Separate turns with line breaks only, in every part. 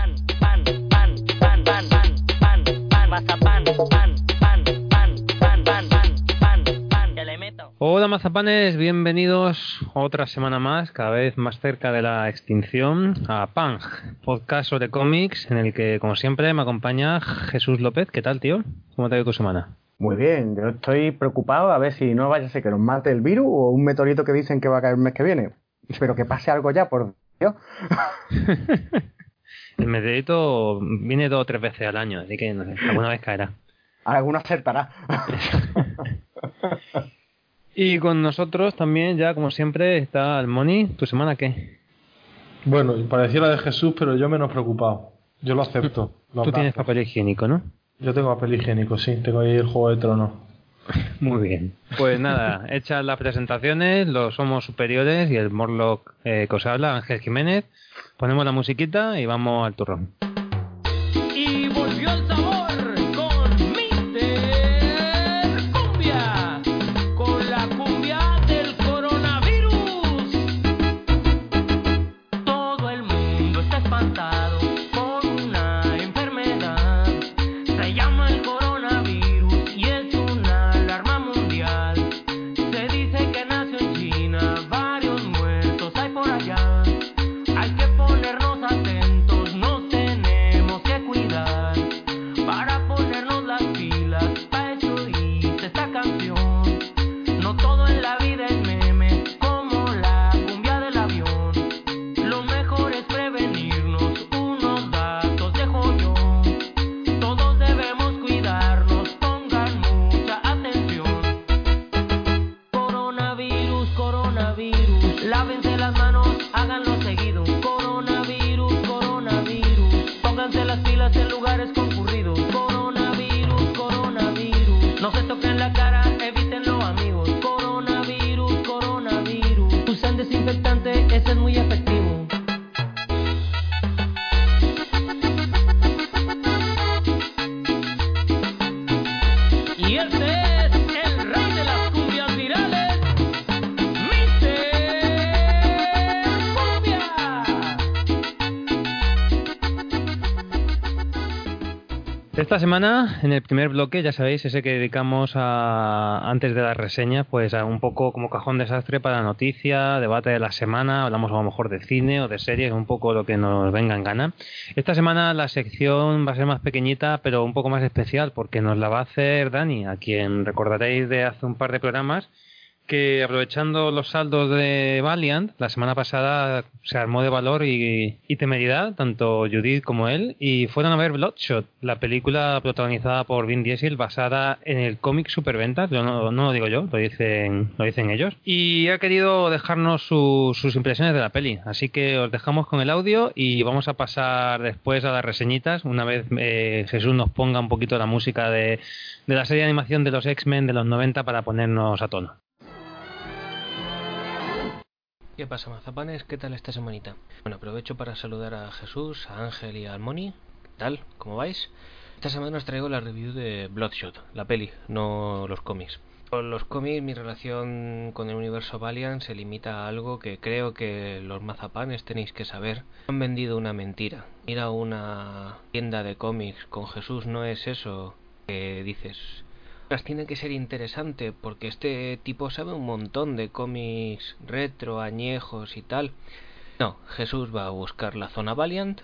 Pan, pan, pan, pan, pan, pan, pan, pan, mazapán, pan, pan, pan, pan, pan, pan, pan, pan, que le meto.
Hola mazapanes, bienvenidos otra semana más, cada vez más cerca de la extinción, a Pang, podcast sobre cómics en el que, como siempre, me acompaña Jesús López. ¿Qué tal, tío? ¿Cómo te ha ido tu semana?
Muy bien, yo estoy preocupado a ver si no vaya a ser que nos mate el virus o un meteorito que dicen que va a caer el mes que viene. Pero que pase algo ya, por Dios.
El meteorito viene dos o tres veces al año, así que no sé, alguna vez caerá.
Alguno acertará.
Y con nosotros también, ya como siempre, está el Moni. ¿Tu semana qué?
Bueno, pareciera de Jesús, pero yo menos preocupado. Yo lo acepto. lo
Tú tienes papel higiénico, ¿no?
Yo tengo papel higiénico, sí. Tengo ahí el Juego de Tronos.
Muy bien. Pues nada, hechas las presentaciones, los somos superiores y el Morlock eh, que os habla, Ángel Jiménez. Ponemos la musiquita y vamos al turrón.
Y volvió el sabor Esta
semana, en el primer bloque, ya sabéis, ese que dedicamos a, antes de la reseña, pues a un poco como cajón desastre para noticia, debate de la semana, hablamos a lo mejor de cine o de series, un poco lo que nos venga en gana. Esta semana la sección va a ser más pequeñita, pero un poco más especial, porque nos la va a hacer Dani, a quien recordaréis de hace un par de programas, que aprovechando los saldos de Valiant, la semana pasada se armó de valor y, temeridad, tanto Judith como él, y fueron a ver Bloodshot, la película protagonizada por Vin Diesel basada en el cómic Superventas, yo no, no lo digo yo, lo dicen, lo dicen ellos, y ha querido dejarnos su- sus impresiones de la peli, así que os dejamos con el audio y vamos a pasar después a las reseñitas, una vez eh, Jesús nos ponga un poquito la música de, de la serie de animación de los X-Men de los 90 para ponernos a tono.
¿Qué pasa, mazapanes? ¿Qué tal esta semanita? Bueno, aprovecho para saludar a Jesús, a Ángel y a Almoni. ¿Qué tal? ¿Cómo vais? Esta semana os traigo la review de Bloodshot, la peli, no los cómics. Con los cómics mi relación con el universo Valiant se limita a algo que creo que los mazapanes tenéis que saber. Han vendido una mentira. Ir a una tienda de cómics con Jesús no es eso que dices. Tiene que ser interesante porque este tipo sabe un montón de cómics retro, añejos y tal. No, Jesús va a buscar la zona Valiant,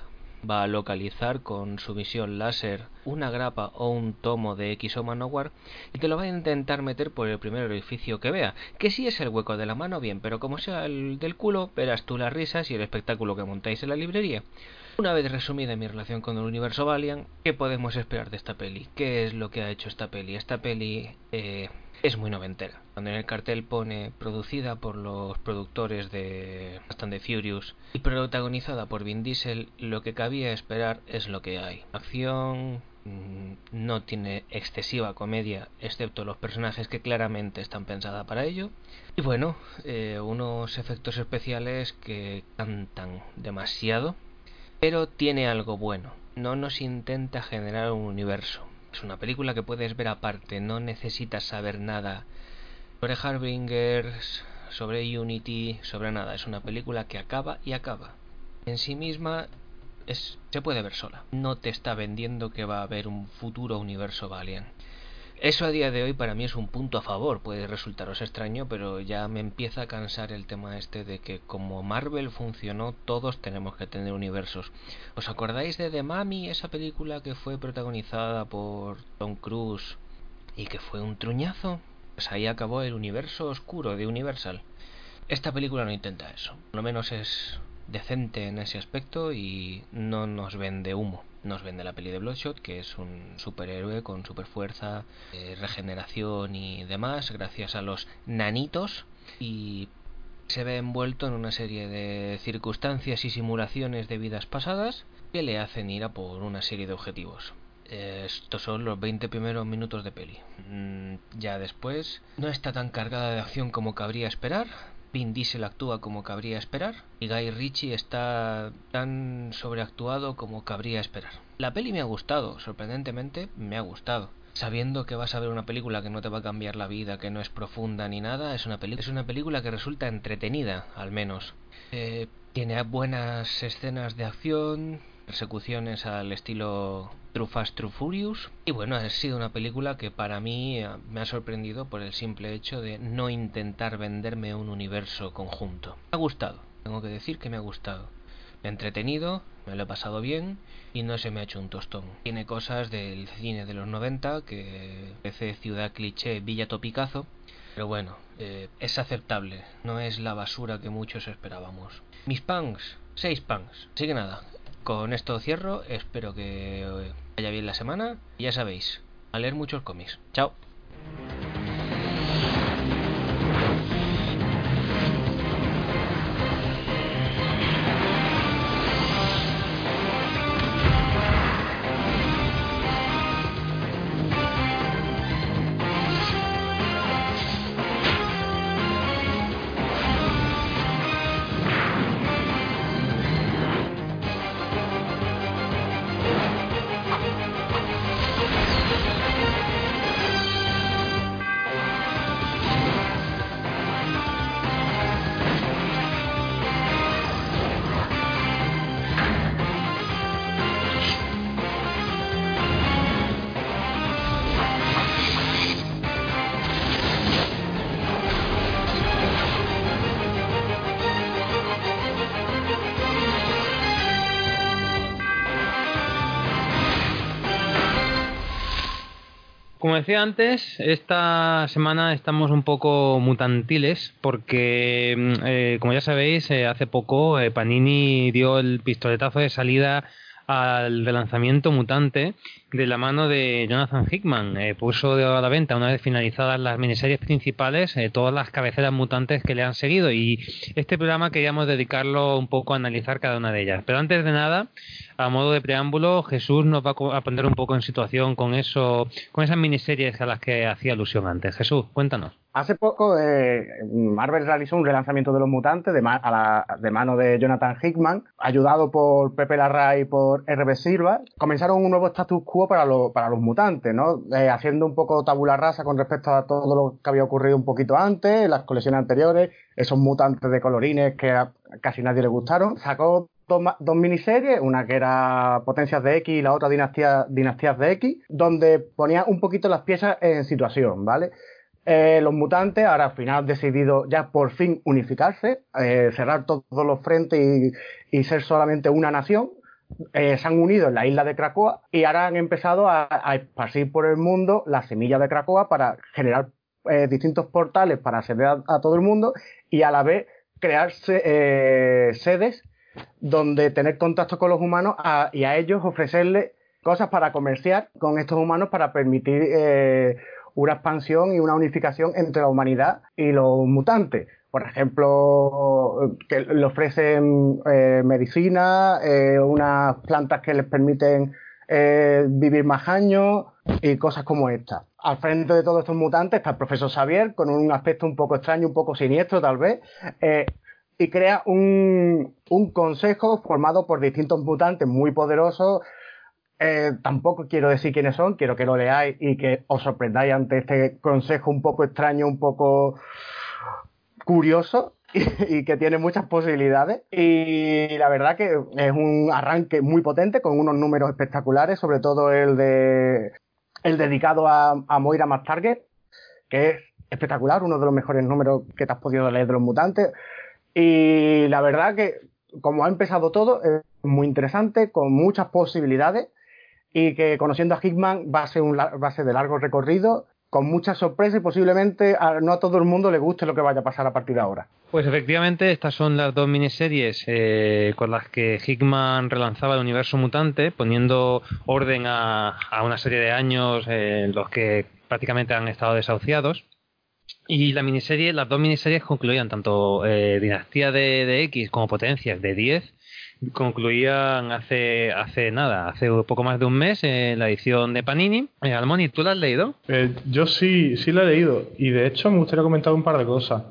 va a localizar con su visión láser una grapa o un tomo de X o Manowar y te lo va a intentar meter por el primer orificio que vea. Que si es el hueco de la mano, bien, pero como sea el del culo, verás tú las risas y el espectáculo que montáis en la librería. Una vez resumida mi relación con el universo Valiant, ¿qué podemos esperar de esta peli? ¿Qué es lo que ha hecho esta peli? Esta peli eh, es muy noventera. Cuando en el cartel pone producida por los productores de Fast and the Furious y protagonizada por Vin Diesel, lo que cabía esperar es lo que hay. Acción, mm, no tiene excesiva comedia, excepto los personajes que claramente están pensadas para ello. Y bueno, eh, unos efectos especiales que cantan demasiado, pero tiene algo bueno. No nos intenta generar un universo. Es una película que puedes ver aparte, no necesitas saber nada sobre Harbingers, sobre Unity, sobre nada. Es una película que acaba y acaba. En sí misma se puede ver sola. No te está vendiendo que va a haber un futuro universo Valiant. Eso a día de hoy para mí es un punto a favor. Puede resultaros extraño, pero ya me empieza a cansar el tema este de que como Marvel funcionó, todos tenemos que tener universos. ¿Os acordáis de The Mummy, esa película que fue protagonizada por Tom Cruise y que fue un truñazo? Pues ahí acabó el universo oscuro de Universal. Esta película no intenta eso. Por lo menos es decente en ese aspecto y no nos vende humo. Nos vende la peli de Bloodshot, que es un superhéroe con super fuerza, eh, regeneración y demás, gracias a los nanitos. Y se ve envuelto en una serie de circunstancias y simulaciones de vidas pasadas que le hacen ir a por una serie de objetivos. Estos son los 20 primeros minutos de peli. Mm, ya después no está tan cargada de acción como cabría esperar. Vin Diesel actúa como cabría esperar y Guy Ritchie está tan sobreactuado como cabría esperar. La peli me ha gustado, sorprendentemente me ha gustado. Sabiendo que vas a ver una película que no te va a cambiar la vida, que no es profunda ni nada, es una, peli es una película que resulta entretenida, al menos. Eh, tiene buenas escenas de acción, persecuciones al estilo True Fast, True Furious. Y bueno, ha sido una película que para mí eh, me ha sorprendido por el simple hecho de no intentar venderme un universo conjunto. Me ha gustado, tengo que decir que me ha gustado. Me ha entretenido, me lo he pasado bien y no se me ha hecho un tostón. Tiene cosas del cine de los 90 que parece ciudad cliché, villa topicazo. Pero bueno, eh, es aceptable, no es la basura que muchos esperábamos. Mis punks, seis punks. Así que nada, con esto cierro, espero que vaya bien la semana. Ya sabéis, a leer muchos cómics. Chao.
Como decía antes, esta semana estamos un poco mutantiles porque, mm, eh, como ya sabéis, eh, hace poco eh, Panini dio el pistoletazo de salida al relanzamiento mutante de la mano de Jonathan Hickman. Eh, puso a la venta, una vez finalizadas las miniseries principales, eh, todas las cabeceras mutantes que le han seguido. Y este programa queríamos dedicarlo un poco a analizar cada una de ellas. Pero antes de nada, a modo de preámbulo, Jesús nos va a poner un poco en situación con eso, con esas miniseries a las que hacía alusión antes. Jesús, cuéntanos.
Hace poco eh, Marvel realizó un relanzamiento de los mutantes de, ma a la, de, mano de Jonathan Hickman, ayudado por Pepe Larra y por RB Silva. Comenzaron un nuevo status quo para, lo, para los mutantes, ¿no? Eh, haciendo un poco tabula rasa con respecto a todo lo que había ocurrido un poquito antes, las colecciones anteriores, esos mutantes de colorines que casi nadie le gustaron. Sacó Dos, miniseries, una que era Potencias de X y la otra Dinastía, Dinastías de X, donde ponía un poquito las piezas en situación, ¿vale? Eh, los mutantes ahora al final han decidido ya por fin unificarse, eh, cerrar todos los frentes y, ser solamente una nación. Eh, se han unido en la isla de Krakoa y ahora han empezado a, a esparcir por el mundo la semilla de Krakoa para generar eh, distintos portales para acceder a, a, todo el mundo y a la vez crear sedes donde tener contacto con los humanos y a ellos ofrecerles cosas para comerciar con estos humanos para permitir una expansión y una unificación entre la humanidad y los mutantes. Por ejemplo, que le ofrecen eh, medicina, eh, unas plantas que les permiten eh, vivir más años y cosas como esta. Al frente de todos estos mutantes está el profesor Xavier, con un aspecto un poco extraño, un poco siniestro tal vez, y crea un, un consejo formado por distintos mutantes muy poderosos. Tampoco quiero decir quiénes son, quiero que lo leáis y que os sorprendáis ante este consejo un poco extraño, un poco curioso y, que tiene muchas posibilidades. Y la verdad que es un arranque muy potente con unos números espectaculares, sobre todo el de el dedicado a, a Moira McTarget, que es espectacular, uno de los mejores números que te has podido leer de los mutantes. Y la verdad que, como ha empezado todo, es muy interesante, con muchas posibilidades, y que conociendo a Hickman va a ser, un, va a ser de largo recorrido, con muchas sorpresas y posiblemente no a todo el mundo le guste lo que vaya a pasar a partir de ahora.
Pues efectivamente, estas son las dos miniseries eh, con las que Hickman relanzaba el universo mutante, poniendo orden a, a una serie de años eh, en los que prácticamente han estado desahuciados. Y la miniserie, las dos miniseries concluían tanto eh, Dinastía de, de X como Potencias de 10, concluían hace hace nada, hace poco más de un mes en la edición de Panini. Eh, Almoni, ¿tú la has leído?
Eh, yo sí, sí lo he leído y de hecho me gustaría comentar un par de cosas.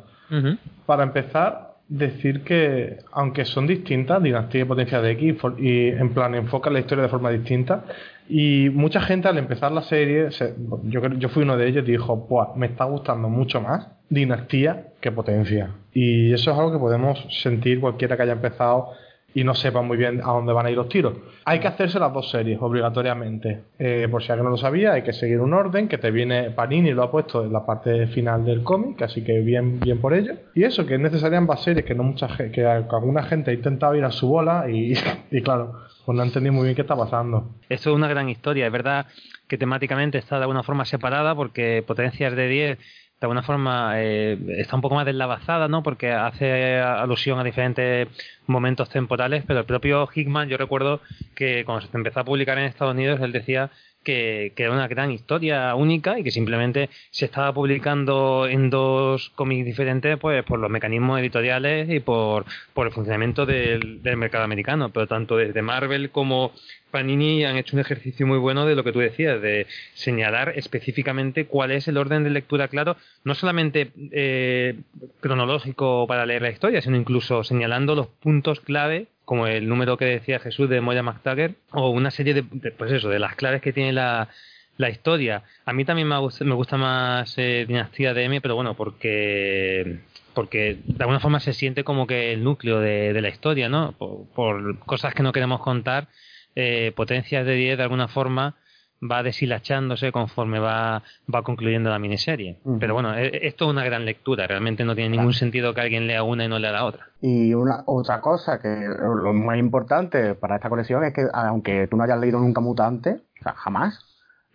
Para empezar, decir que aunque son distintas, Dinastía y Potencia de X, y en plan enfocan la historia de forma distinta, y mucha gente al empezar la serie, se- yo, creo- yo fui uno de ellos y dijo, pues me está gustando mucho más Dinastía que Potencia. Y eso es algo que podemos sentir cualquiera que haya empezado y no sepa muy bien a dónde van a ir los tiros. Hay que hacerse las dos series obligatoriamente. Eh, por si alguien no lo sabía, hay que seguir un orden que te viene Panini lo ha puesto en la parte final del cómic, así que bien bien por ello. Y eso que es necesaria ambas series que no mucha que alguna gente ha intentado ir a su bola y, y claro, pues no entendí muy bien qué está pasando.
Esto es una gran historia. Es verdad que temáticamente está de alguna forma separada porque Potencias de 10 de alguna forma eh, está un poco más deslavazada, ¿no? Porque hace alusión a diferentes momentos temporales, pero el propio Hickman, yo recuerdo que cuando se empezó a publicar en Estados Unidos, él decía que, que era una gran historia única y que simplemente se estaba publicando en dos cómics diferentes pues por los mecanismos editoriales y por, por el funcionamiento del, del mercado americano. Pero tanto desde Marvel como Panini han hecho un ejercicio muy bueno de lo que tú decías, de señalar específicamente cuál es el orden de lectura claro, no solamente eh, cronológico para leer la historia, sino incluso señalando los puntos clave, como el número que decía Jesús de Moya McTaggart, o una serie de, pues eso, de las claves que tiene la, la historia. A mí también me gusta, me gusta más eh, Dinastía de M, pero bueno, porque porque de alguna forma se siente como que el núcleo de, la historia, ¿no? Por, cosas que no queremos contar, eh, potencias de 10 de alguna forma va deshilachándose conforme va, va concluyendo la miniserie. Uh -huh. Pero bueno, esto es una gran lectura, realmente no tiene ningún claro. sentido que alguien lea una y no lea la otra.
Y una otra cosa que lo más importante para esta colección es que aunque tú no hayas leído nunca Mutante, o sea, jamás,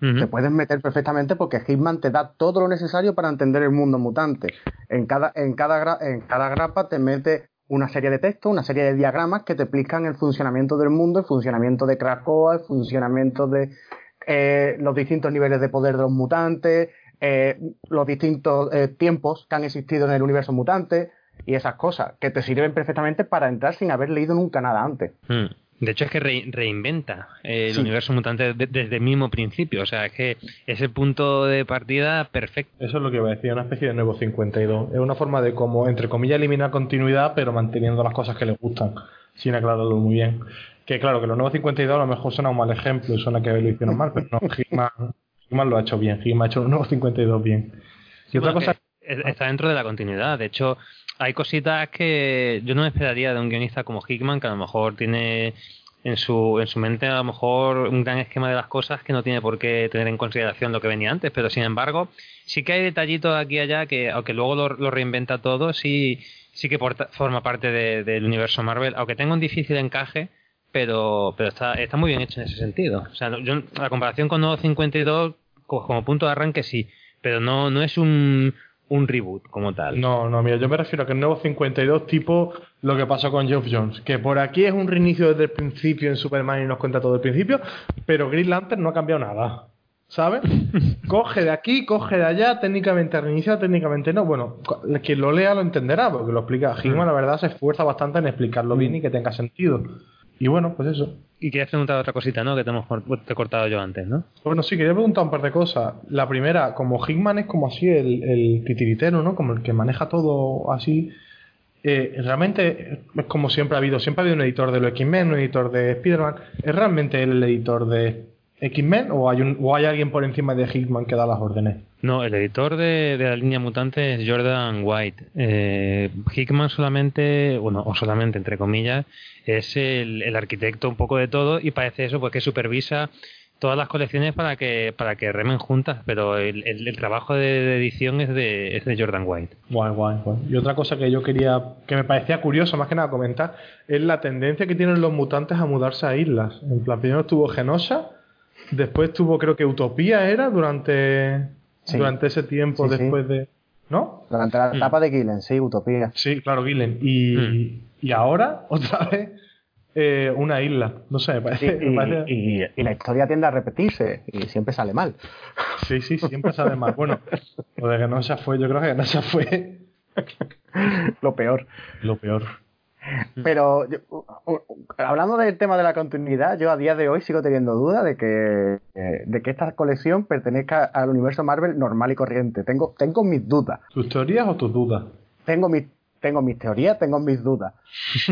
Uh -huh. Te puedes meter perfectamente porque Hitman te da todo lo necesario para entender el mundo mutante. En cada, en cada, en cada grapa te mete una serie de textos, una serie de diagramas que te explican el funcionamiento del mundo, el funcionamiento de Krakoa, el funcionamiento de eh, los distintos niveles de poder de los mutantes, eh, los distintos eh, tiempos que han existido en el universo mutante y esas cosas que te sirven perfectamente para entrar sin haber leído nunca nada antes.
-huh. De hecho, es que re reinventa el sí. universo mutante de desde el mismo principio. O sea, es que es el punto de partida perfecto.
Eso es lo que iba a decir, una especie de nuevo 52. Es una forma de, como, entre comillas, eliminar continuidad, pero manteniendo las cosas que les gustan, sin aclararlo muy bien. Que claro, que los nuevos 52 a lo mejor suena un mal ejemplo y suena que lo hicieron mal, pero no, Hitman lo ha hecho bien. Hitman ha hecho los nuevos 52 bien.
Y otra cosa. Está dentro de la continuidad. De hecho, hay cositas que yo no me esperaría de un guionista como Hickman, que a lo mejor tiene en su, en su mente a lo mejor un gran esquema de las cosas que no tiene por qué tener en consideración lo que venía antes, pero sin embargo sí que hay detallitos aquí y allá que aunque luego lo, lo reinventa todo, sí, sí que porta, forma parte de, del universo Marvel, aunque tenga un difícil encaje, pero, pero está, está muy bien hecho en ese sentido. O sea, yo, la comparación con Nuevo 52 como, como punto de arranque sí, pero no, no es un, un reboot como tal.
No, no, mira, yo me refiero a que el nuevo 52 tipo lo que pasó con Geoff Jones, que por aquí es un reinicio desde el principio en Superman y nos cuenta todo el principio, pero Green Lantern no ha cambiado nada. ¿sabes? coge de aquí, coge de allá, técnicamente reinicia, técnicamente no. Bueno, quien lo lea lo entenderá, porque lo explica. Hickman, la verdad, se esfuerza bastante en explicarlo bien y que tenga sentido. Y bueno, pues eso.
Y querías preguntar otra cosita, ¿no? Que te hemos cor- te he cortado yo antes, ¿no?
Bueno, sí, quería preguntar un par de cosas. La primera, como Hickman es como así el, el titiritero, ¿no? Como el que maneja todo así. eh, realmente es como siempre ha habido. Siempre ha habido un editor de los X-Men, un editor de Spider-Man. ¿Es realmente él el editor de X-Men o hay, un, o hay alguien por encima de Hickman que da las órdenes?
No, el editor de, de la línea mutante es Jordan White. Eh, Hickman solamente, bueno, o solamente entre comillas, es el, el arquitecto un poco de todo y parece eso, pues que supervisa todas las colecciones para que para que remen juntas, pero el, el- trabajo de, edición es de, es de Jordan White.
Guay, guay, guay. Y otra cosa que yo quería, que me parecía curioso más que nada comentar, es la tendencia que tienen los mutantes a mudarse a islas. En plan, primero estuvo Genosha, después tuvo creo que Utopía era durante,
Sí.
durante ese tiempo
Sí,
después de... ¿No?
Durante la
Mm.
etapa de Gillen, sí, Utopía.
Sí, claro, Gillen. Y,
Mm.
y ahora, otra vez, eh, una isla. No sé, me
Y,
parece... me parece-
y- y- y la historia tiende a repetirse y siempre sale mal.
Sí, sí, siempre sale mal. Bueno, lo de Genosha fue, yo creo que Genosha fue
Lo peor.
lo peor.
Pero yo- hablando del tema de la continuidad, yo a día de hoy sigo teniendo duda de que, eh, de que esta colección pertenezca al universo Marvel normal y corriente. Tengo, tengo mis dudas.
¿Tus teorías o tus dudas?
Tengo mis, tengo mis teorías, tengo mis dudas.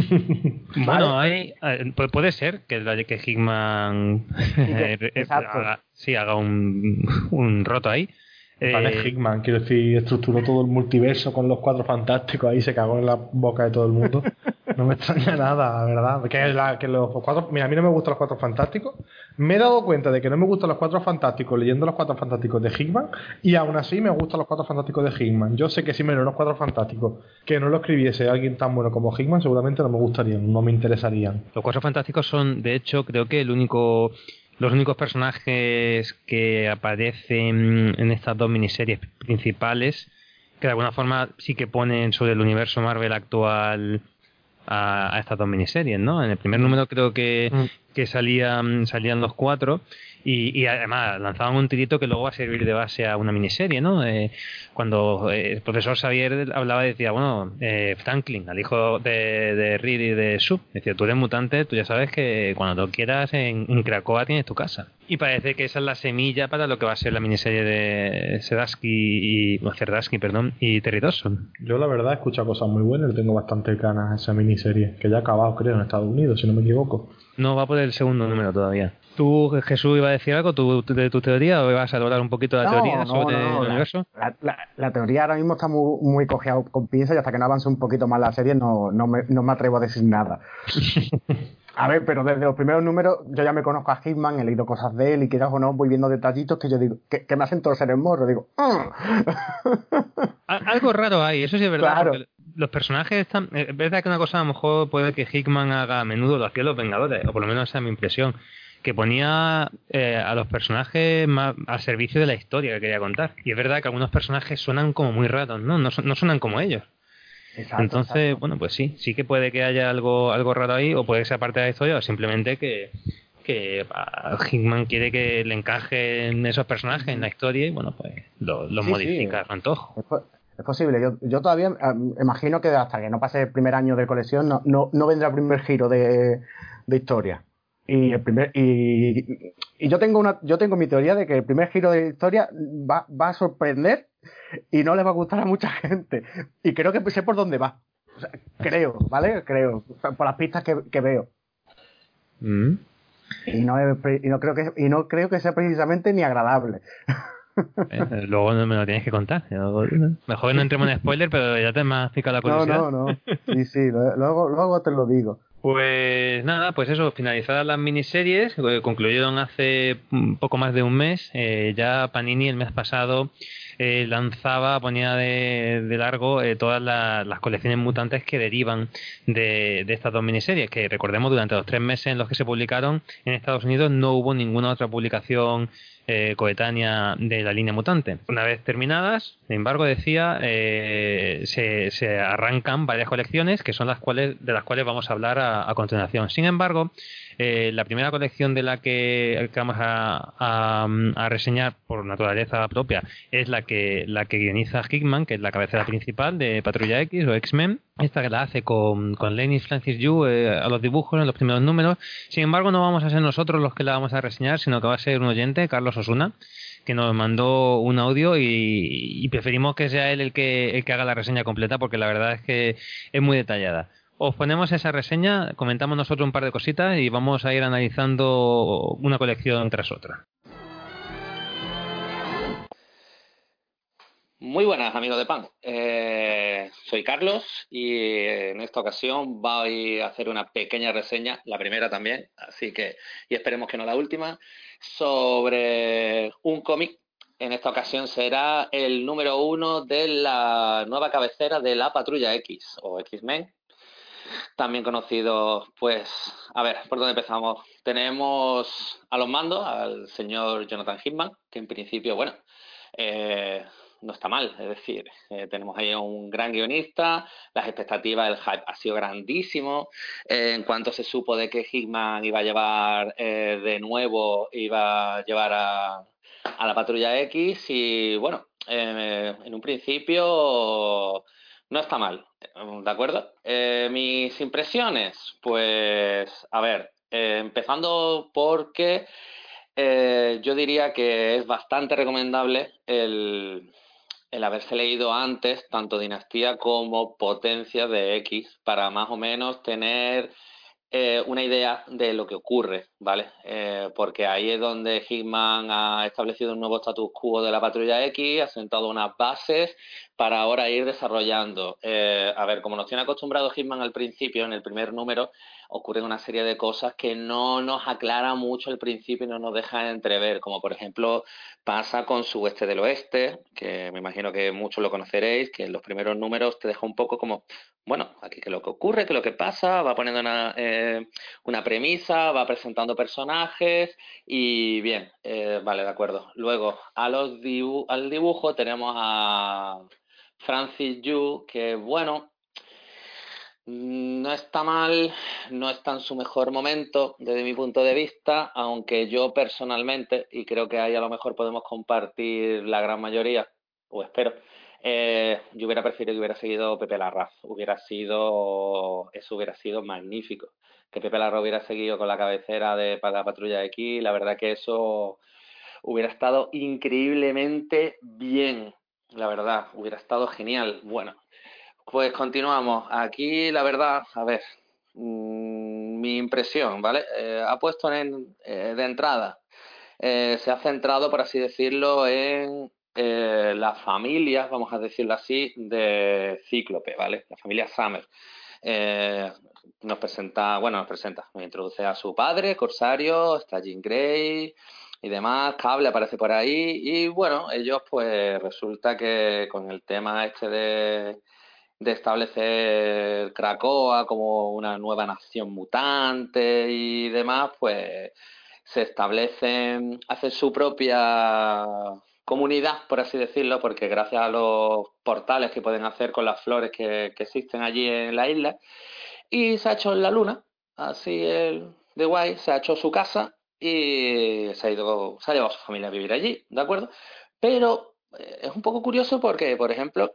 Bueno, hay, eh, pu- puede ser que, que Hickman eh, eh, haga, sí, haga un, un roto ahí.
Vale,
Eh,
Hickman, quiero decir, estructuró todo el multiverso con los cuatro fantásticos, ahí se cagó en la boca de todo el mundo. No me extraña nada, la verdad. Que, la- que los cuatro, mira, a mí no me gustan los cuatro fantásticos. Me he dado cuenta de que no me gustan los cuatro fantásticos leyendo los cuatro fantásticos de Hickman, y aún así me gustan los cuatro fantásticos de Hickman. Yo sé que si me leo los cuatro fantásticos que no lo escribiese alguien tan bueno como Hickman, seguramente no me gustarían, no me interesarían.
Los Cuatro Fantásticos son, de hecho, creo que el único, los únicos personajes que aparecen en estas dos miniseries principales, que de alguna forma sí que ponen sobre el universo Marvel actual a, a estas dos miniseries, ¿no? En el primer número creo que,
Mm.
que salían, salían los cuatro y, y además lanzaban un tirito que luego va a servir de base a una miniserie, ¿no? Eh, cuando eh, el profesor Xavier hablaba decía, bueno, eh, Franklin, al hijo de, de Reed y de Sue, decía, tú eres mutante, tú ya sabes que cuando tú quieras en, en Krakoa tienes tu casa. Y parece que esa es la semilla para lo que va a ser la miniserie de Sedarsky y, perdón, y Terry Dawson.
Yo la verdad he escuchado cosas muy buenas y tengo bastante ganas a esa miniserie, que ya ha acabado creo en Estados Unidos, si no me equivoco.
No va por el segundo número todavía. ¿Tú, Jesús, iba a decir algo de tu teoría o ibas a hablar un poquito de la
No,
teoría sobre
no, no,
el universo?
La, la- la teoría ahora mismo está muy, muy cojeado con pinzas y hasta que no avance un poquito más la serie no, no, me, no me atrevo a decir nada. A ver, pero desde los primeros números yo ya me conozco a Hitman, he leído cosas de él y quizás o no voy viendo detallitos que yo digo, que, que me hacen torcer el morro. Digo.
Al- Algo raro hay, eso sí es verdad.
Claro.
Los personajes están. eh, Es verdad que una cosa a lo mejor puede que Hickman haga a menudo, lo hacía los Vengadores, o por lo menos esa es mi impresión. Que ponía eh, a los personajes más al servicio de la historia que quería contar. Y es verdad que algunos personajes suenan como muy raros, ¿no? No, suenan como ellos.
Exacto,
Entonces,
exacto.
bueno, pues sí, sí que puede que haya algo, algo raro ahí, o puede que sea parte de la historia, o simplemente que, que ah, Hickman quiere que le encajen esos personajes en la historia y bueno, pues lo, lo
Sí,
modifica a antojo.
Es posible. Yo, yo todavía ah, imagino que hasta que no pase el primer año de colección no, no, no vendrá el primer giro de, de historia. Y el primer y, y yo tengo una yo tengo mi teoría de que el primer giro de historia va, va a sorprender y no le va a gustar a mucha gente. Y creo que sé por dónde va. O sea, creo, ¿vale? Creo. Por las pistas que, que veo.
Mm.
Y no, y no creo que y no creo que sea precisamente ni agradable.
Eh, Luego no me lo tienes que contar. Mejor no entremos en spoiler, pero ya te me has picado la
No,
curiosidad.
no, no. Sí, sí, lo- luego, luego te lo digo.
Pues nada, pues eso, finalizadas las miniseries, eh, concluyeron hace poco más de un mes. eh, ya Panini el mes pasado eh, lanzaba, ponía de, largo eh, todas la- las colecciones mutantes que derivan de, de estas dos miniseries, que recordemos durante los tres meses en los que se publicaron en Estados Unidos no hubo ninguna otra publicación eh, coetánea de la línea mutante. Una vez terminadas, sin embargo, decía, eh, se, arrancan varias colecciones que son las cuales de las cuales vamos a hablar a, continuación. Sin embargo, eh, la primera colección de la que, vamos a reseñar por naturaleza propia es la que la que guioniza Hickman, que es la cabecera principal de Patrulla X o X-Men. Esta que la hace con, con Lenny Francis Yu eh, a los dibujos en los primeros números. Sin embargo, no vamos a ser nosotros los que la vamos a reseñar, sino que va a ser un oyente, Carlos Osuna, que nos mandó un audio y, y preferimos que sea él el que, el que haga la reseña completa porque la verdad es que es muy detallada. Os ponemos esa reseña, comentamos nosotros un par de cositas y vamos a ir analizando una colección tras otra.
Muy buenas amigos de PAN. Eh, soy Carlos y en esta ocasión voy a hacer una pequeña reseña, la primera también, así que, y esperemos que no la última, sobre un cómic. En esta ocasión será el número uno de la nueva cabecera de la Patrulla X o X-Men, también conocido, pues, a ver, ¿por dónde empezamos? Tenemos a los mandos al señor Jonathan Hickman, que en principio, bueno, eh, no está mal, es decir, eh, tenemos ahí un gran guionista, las expectativas, el hype ha sido grandísimo, eh, en cuanto se supo de que Hickman iba a llevar eh, de nuevo, iba a llevar a, a la Patrulla X y bueno, en un principio no está mal, ¿de acuerdo? Mis impresiones, pues, a ver, empezando porque yo diría que es bastante recomendable el, el haberse leído antes tanto Dinastía como Potencia de X para más o menos tener eh, una idea de lo que ocurre, ¿vale? Eh, porque ahí es donde Hickman ha establecido un nuevo status quo de la Patrulla X, ha sentado unas bases para ahora ir desarrollando. Eh, a ver, como nos tiene acostumbrado Hickman al principio, en el primer número, ocurren una serie de cosas que no nos aclara mucho al principio y no nos deja entrever, como por ejemplo pasa con su Oeste del Oeste, que me imagino que muchos lo conoceréis, que en los primeros números te deja un poco como, bueno, aquí que lo que ocurre, que lo que pasa, va poniendo una, eh, una premisa, va presentando personajes y bien, eh, vale, de acuerdo. Luego, a los dibu- al dibujo tenemos a Francis Yu, que bueno, Mm, No está mal, no está en su mejor momento desde mi punto de vista, aunque yo personalmente, y creo que ahí a lo mejor podemos compartir la gran mayoría, o espero, eh, yo hubiera preferido que hubiera seguido Pepe Larraz, hubiera sido, eso hubiera sido magnífico, que Pepe Larraz hubiera seguido con la cabecera de la Patrulla X, la verdad que eso hubiera estado increíblemente bien, la verdad, hubiera estado genial. Bueno, pues continuamos. Aquí, la verdad, a ver, mm, mi impresión, ¿vale? Eh, ha puesto en, eh, de entrada, eh, se ha centrado, por así decirlo, en eh, la familia, vamos a decirlo así, de Cíclope, ¿vale? La familia Summer. Eh, nos presenta, bueno, nos presenta, nos introduce a su padre, Corsario, está Jean Grey y demás, Cable aparece por ahí y bueno, ellos pues resulta que con el tema este de de establecer Krakoa como una nueva nación mutante y demás, pues se establecen, hacen su propia comunidad, por así decirlo, porque gracias a los portales que pueden hacer con las flores que, existen allí en la isla, y se ha hecho en la luna, así el de guay, se ha hecho su casa y se ha ido, se ha llevado a su familia a vivir allí, ¿de acuerdo? Pero eh, es un poco curioso porque, por ejemplo,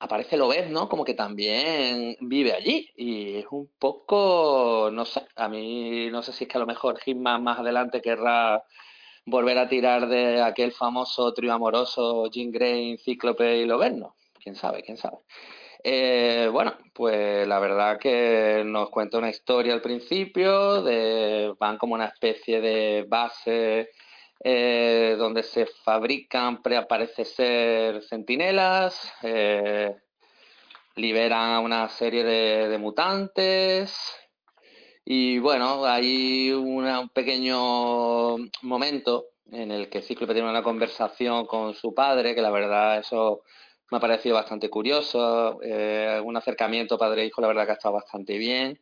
aparece Lobez, ¿no? Como que también vive allí. Y es un poco, no sé, a mí no sé si es que a lo mejor Hitman más adelante querrá volver a tirar de aquel famoso trío amoroso Jean Grey, Cíclope y Lobez, ¿no? Quién sabe, quién sabe. Eh, bueno, pues la verdad que nos cuenta una historia al principio, de, van como una especie de base eh, donde se fabrican, preaparece ser centinelas, eh, liberan a una serie de mutantes y bueno, hay un pequeño momento en el que Cíclope tiene una conversación con su padre, que la verdad eso me ha parecido bastante curioso, eh, un acercamiento padre-hijo la verdad que ha estado bastante bien.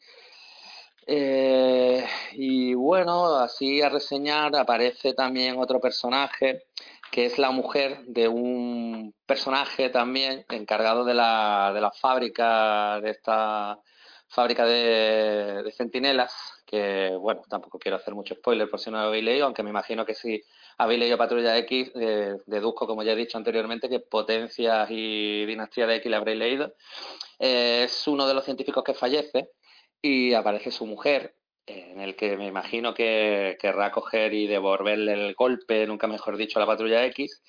Eh, y bueno, así a reseñar aparece también otro personaje que es la mujer de un personaje también encargado de la, de la fábrica de esta fábrica de, centinelas, que bueno, tampoco quiero hacer mucho spoiler por si no lo habéis leído, aunque me imagino que si habéis leído Patrulla X, eh, deduzco, como ya he dicho anteriormente, que Potencias y Dinastía de X le habréis leído. Eh, es uno de los científicos que fallece y aparece su mujer, en el que me imagino que querrá coger y devolverle el golpe, nunca mejor dicho, a la Patrulla X.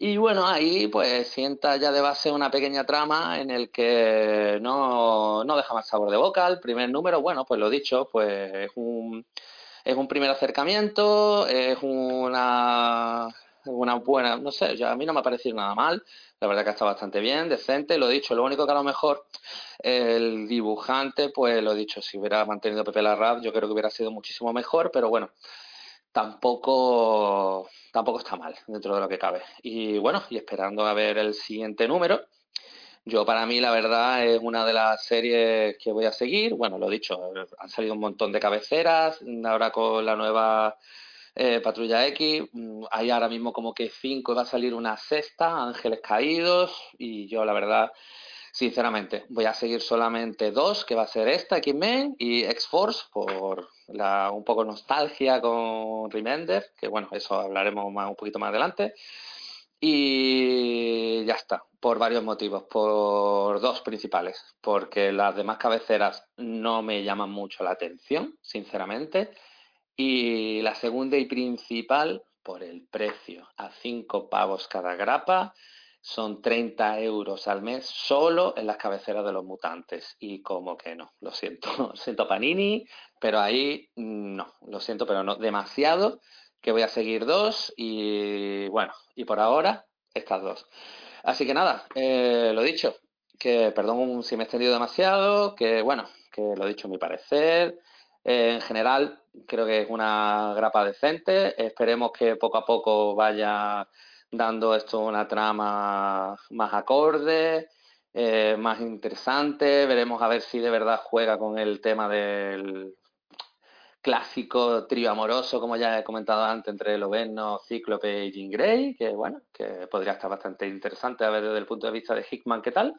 Y bueno, ahí pues sienta ya de base una pequeña trama en el que no, no deja más sabor de boca. El primer número, bueno, pues lo dicho, pues es un, es un primer acercamiento, es una, una buena, no sé, ya a mí no me ha parecido nada mal. La verdad que está bastante bien, decente. Lo dicho, lo único que a lo mejor el dibujante, pues lo dicho, si hubiera mantenido Pepe Larraz, yo creo que hubiera sido muchísimo mejor, pero bueno, tampoco, tampoco está mal dentro de lo que cabe. Y bueno, y esperando a ver el siguiente número. Yo para mí la verdad es una de las series que voy a seguir. Bueno, lo dicho, han salido un montón de cabeceras. Ahora con la nueva eh, Patrulla X, mm, hay ahora mismo como que cinco, va a salir una sexta, Ángeles Caídos. Y yo la verdad sinceramente. Voy a seguir solamente dos, que va a ser esta, X-Men y X-Force, por un poco nostalgia con Remender, que bueno, eso hablaremos un poquito más adelante. Y ya está, por varios motivos, por dos principales, porque las demás cabeceras no me llaman mucho la atención, sinceramente, y la segunda y principal, por el precio, a cinco pavos cada grapa, son 30 euros al mes solo en las cabeceras de los mutantes. Y como que no, lo siento, siento Panini, pero ahí no, lo siento, pero no demasiado, que voy a seguir dos y bueno, y por ahora estas dos. Así que nada, eh, lo dicho, que perdón si me he extendido demasiado, que bueno, que lo he dicho a mi parecer. Eh, en general, creo que es una grapa decente. Esperemos que poco a poco vaya dando esto una trama más acorde, eh, más interesante. Veremos a ver si de verdad juega con el tema del clásico trío amoroso, como ya he comentado antes, entre Loveno, Cíclope y Jean Grey, que bueno, que podría estar bastante interesante a ver desde el punto de vista de Hickman qué tal.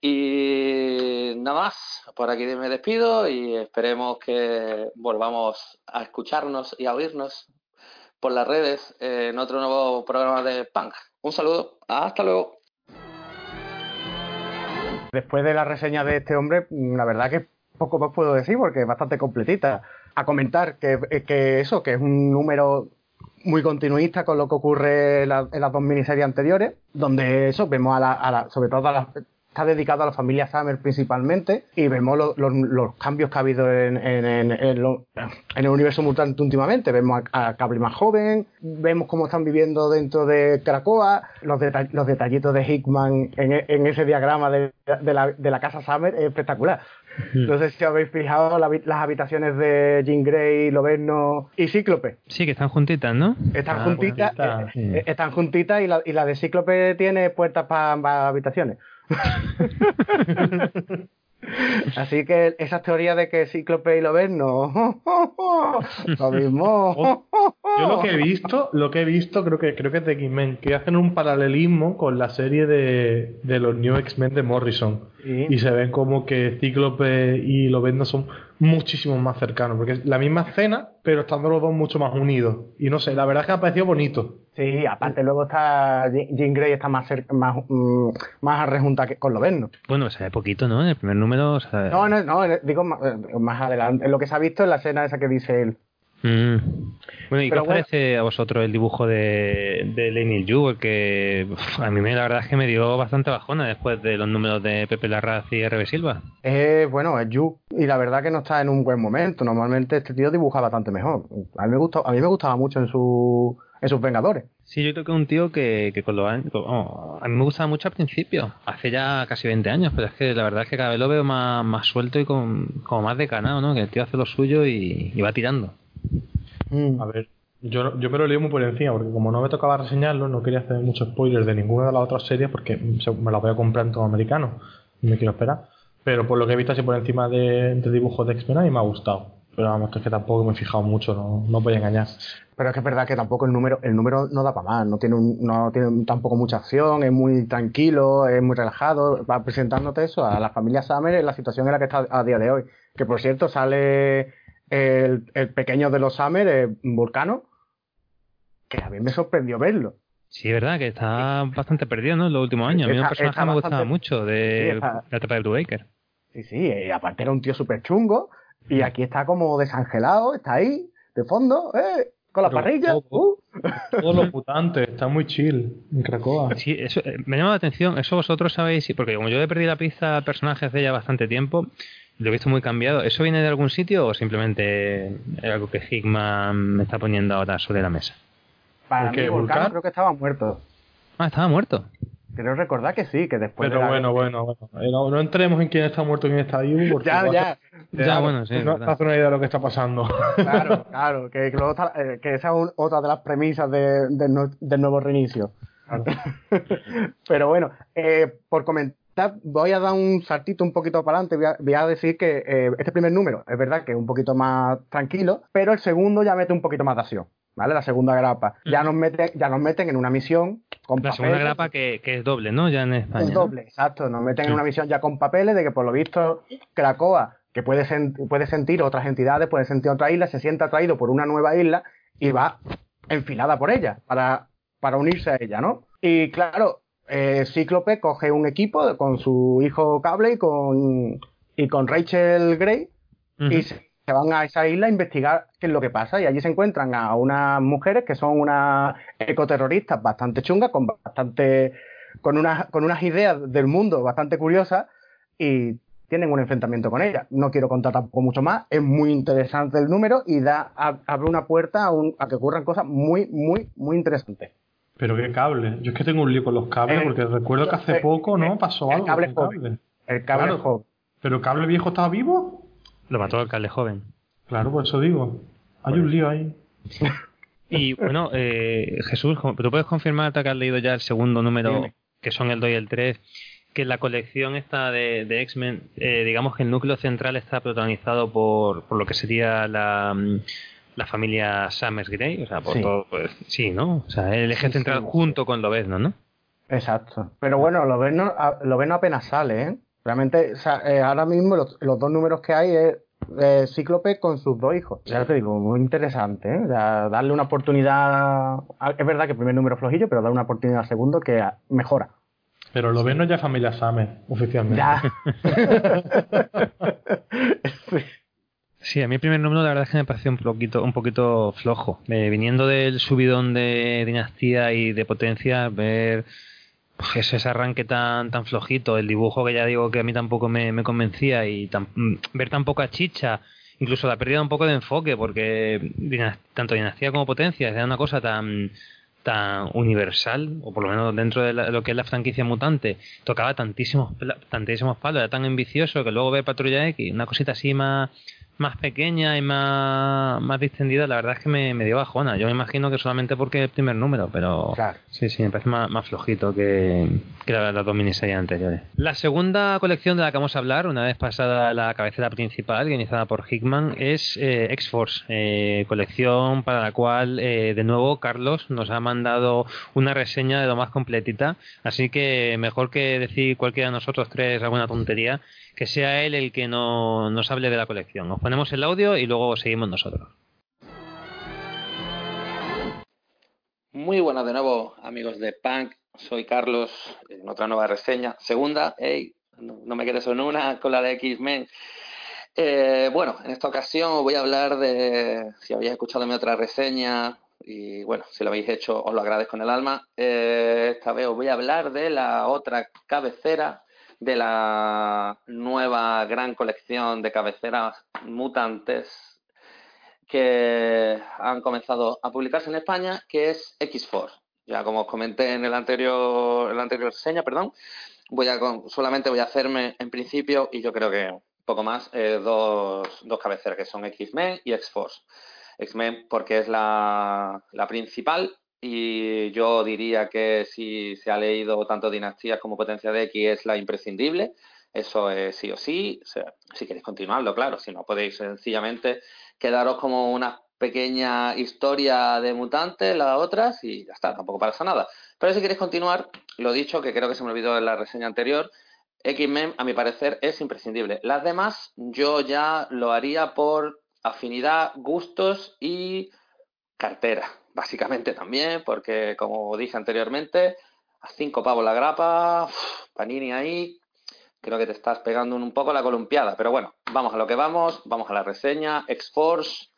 Y nada más, por aquí me despido y esperemos que volvamos a escucharnos y a oírnos por las redes eh, en otro nuevo programa de Punk. Un saludo, hasta luego.
Después de la reseña de este hombre, mm, la verdad que poco más puedo decir porque es bastante completita. A comentar que, eh, que eso, que es un número muy continuista con lo que ocurre en, las dos miniseries anteriores, donde eso vemos a la, a la sobre todo a las está dedicado a la familia Summer principalmente y vemos los cambios que ha habido en, el universo mutante últimamente. Vemos a, Cable más joven, vemos cómo están viviendo dentro de Krakoa, los, los detallitos de Hickman en, ese diagrama de, la, casa Summer es espectacular. No sé si habéis fijado las habitaciones de Jean Grey, Loberno y Cíclope.
Sí, que están juntitas, ¿no?
Están ah, juntitas, eh, eh, están juntitas y la, y la de Cíclope tiene puertas para ambas habitaciones. Así que esa teoría de que Cíclope y Loberno lo mismo.
Yo lo que he visto, lo que he visto creo que creo que es de X-Men, que hacen un paralelismo con la serie de, de los New X-Men de Morrison. Y se ven como que Cíclope y Loberno son muchísimo más cercanos, porque es la misma escena, pero estando los dos mucho más unidos. Y no sé, la verdad es que me ha parecido bonito.
Sí, aparte luego está Jean Grey está más cerca, más, mm, más arrejunta que con Loberno.
Bueno, se ve poquito, ¿no? En el primer número.
No, no, no, digo más, eh, más adelante. Lo que se ha visto en la escena esa que dice él.
Mm. Bueno, ¿y qué os parece a vosotros el dibujo de, de Lenny Yu? Que a mí me, la verdad es que me dio bastante bajona después de los números de Pepe Larraz y RB Silva.
Eh, bueno, es Yu y la verdad que no está en un buen momento. Normalmente este tío dibuja bastante mejor. A mí me, gustó, a mí me gustaba mucho en, su, en sus Vengadores.
Sí, yo creo que es un tío que, que con los años. Oh, a mí me gustaba mucho al principio, hace ya casi 20 años, pero es que la verdad es que cada vez lo veo más, más suelto y con, como más decanado, ¿no? Que el tío hace lo suyo y va tirando.
Mm. A ver, yo, yo me lo leí muy por encima, porque como no me tocaba reseñarlo, no quería hacer muchos spoilers de ninguna de las otras series, porque me la voy a comprar en todo americano me quiero esperar. Pero por lo que he visto así por encima de, de dibujos de X-Men, a mí me ha gustado. Pero vamos, es que tampoco me he fijado mucho, no, no voy a engañar.
Pero es que es verdad que tampoco el número, el número no da para más, no tiene, un- no tiene tampoco mucha acción, es muy tranquilo, es muy relajado, va presentándote eso a la familia Summer en la situación en la que está a día de hoy. Que por cierto sale el, el pequeño de los Summer, eh, Vulcano, que a mí me sorprendió verlo.
Sí, es verdad que está bastante perdido, ¿no? En los últimos años. A mí el
Está-
personaje me gustaba
bastante-
mucho de
Sí,
la etapa de Brubaker.
Sí, sí, eh, aparte era un tío súper chungo y aquí está como desangelado, está ahí, de fondo, eh, con la
Pero
parrilla.
todo-
uh.
Todos los mutantes, está muy chill en Cracoa.
Sí, eso eh, me llama la atención. Eso vosotros sabéis, porque como yo he perdido la pista al personaje hace ya bastante tiempo, lo he visto muy cambiado. ¿Eso viene de algún sitio o simplemente es algo que Hickman me está poniendo ahora sobre la mesa?
Para
¿Por qué,
mí,
Vulcan?
creo que estaba muerto.
Ah, estaba muerto.
Creo recordar que sí, que después
Pero
de la-
bueno, bueno, bueno. Eh, No, no entremos en quién está muerto y quién está vivo. Porque
Ya, ya.
Ya, bueno, sí,
No hace una idea de lo que está pasando.
Claro, claro, que, que luego está- eh, que esa es otra de las premisas de- de no- del nuevo reinicio.
Claro.
Pero bueno, eh, por comentar, voy a dar un saltito un poquito para adelante. Voy a, voy a decir que eh, este primer número es verdad que es un poquito más tranquilo, pero el segundo ya mete un poquito más de acción. ¿Vale? La segunda grapa. Ya nos meten, ya nos meten en una misión con
La segunda
papeles.
grapa que, que es doble, ¿no? Ya en España.
Es doble, exacto. Nos meten en una misión ya con papeles de que por lo visto Cracoa, que puede, sen- puede sentir otras entidades, puede sentir otra isla, se siente atraído por una nueva isla y va enfilada por ella para, para unirse a ella, ¿no? Y claro, eh, Cíclope coge un equipo con su hijo Cable y con, y con Rachel Gray y se, se van a esa isla a investigar qué es lo que pasa. Y allí se encuentran a unas mujeres que son unas ecoterroristas bastante chungas, con bastante, con unas, con unas ideas del mundo bastante curiosas y tienen un enfrentamiento con ellas. No quiero contar tampoco mucho más. Es muy interesante el número y da, abre una puerta a, un- a que ocurran cosas muy, muy, muy interesantes.
Pero qué cable. Yo es que tengo un lío con los cables
Eh,
porque recuerdo que hace
eh,
poco, ¿no?
eh,
Pasó
el
algo.
cable
con
joven.
cable.
El cable
Claro.
joven.
¿Pero el cable viejo estaba vivo?
Lo mató el alcalde joven.
Claro, por eso digo. Hay un lío ahí.
Y bueno, eh, Jesús, como- ¿tú puedes confirmar que has leído ya el segundo número, que son el 2 y el 3, que la colección esta de, de X-Men, eh, digamos que el núcleo central está protagonizado por, por lo que sería la, mm, la familia Summers Grey? O sea, por
Sí.
todo, pues, sí, ¿no? O sea, el eje
Sí,
central
sí,
junto con Lobezno, ¿no?
Exacto. Pero bueno, lo ven, no, a- lo ven no apenas sale, ¿eh? Realmente, o sea, eh, ahora mismo los, los dos números que hay es eh, Cíclope con sus dos hijos. Ya te digo, muy interesante, ¿eh? O sea, darle una oportunidad. a- Es verdad que el primer número es flojillo, pero dar una oportunidad al segundo que mejora.
Pero lo ven no ya familia Same, oficialmente.
Ya. Sí.
A mí el primer número la verdad es que me pareció un poquito, un poquito flojo. Eh, viniendo del subidón de dinastía y de potencia, ver pues, ese, arranque tan, tan flojito, el dibujo que ya digo que a mí tampoco me, convencía y tan- mm, ver tan poca chicha, incluso la pérdida un poco de enfoque, porque tanto dinastía como potencia era una cosa tan tan universal, o por lo menos dentro de la- lo que es la franquicia mutante, tocaba tantísimos, tantísimos palos, era tan ambicioso que luego ver Patrulla X, una cosita así más, más pequeña y más, más distendida, la verdad es que me, me dio bajona. Yo me imagino que solamente porque es el primer número, pero
Claro.
sí, sí, me parece más, más flojito que, que la- las dos miniseries anteriores. La segunda colección de la que vamos a hablar, una vez pasada la cabecera principal, guionizada por Hickman, es eh, X-Force, eh, colección para la cual, eh, de nuevo, Carlos nos ha mandado una reseña de lo más completita, así que mejor que decir cualquiera de nosotros tres alguna tontería, que sea él el que no, nos hable de la colección. Os ponemos el audio y luego seguimos nosotros.
Muy buenas de nuevo, amigos de Punk. Soy Carlos en otra nueva reseña. Segunda, hey, no, me quedes en una con la de X-Men. Eh, bueno, en esta ocasión voy a hablar de, si habéis escuchado mi otra reseña, y bueno, si lo habéis hecho os lo agradezco en el alma. Eh, esta vez os voy a hablar de la otra cabecera de la nueva gran colección de cabeceras mutantes que han comenzado a publicarse en España, que es X-Force. Ya como os comenté en el anterior, en la anterior reseña, perdón, voy a solamente voy a hacerme en principio, y yo creo que poco más, eh, dos, dos cabeceras, que son X-Men y X-Force. X-Men porque es la, la principal y yo diría que si se ha leído tanto Dinastías como Potencia de X es la imprescindible. Eso es sí o sí, o sea, si queréis continuarlo, claro, si no podéis sencillamente quedaros como una pequeña historia de mutantes, las otras, y ya está, tampoco pasa nada. Pero si queréis continuar, lo dicho, que creo que se me olvidó en la reseña anterior, X-Men, a mi parecer, es imprescindible. Las demás, yo ya lo haría por afinidad, gustos y cartera, básicamente también, porque como dije anteriormente, a cinco pavos la grapa, Panini ahí, creo que te estás pegando un poco la columpiada, pero bueno, vamos a lo que vamos, vamos a la reseña, X-Force,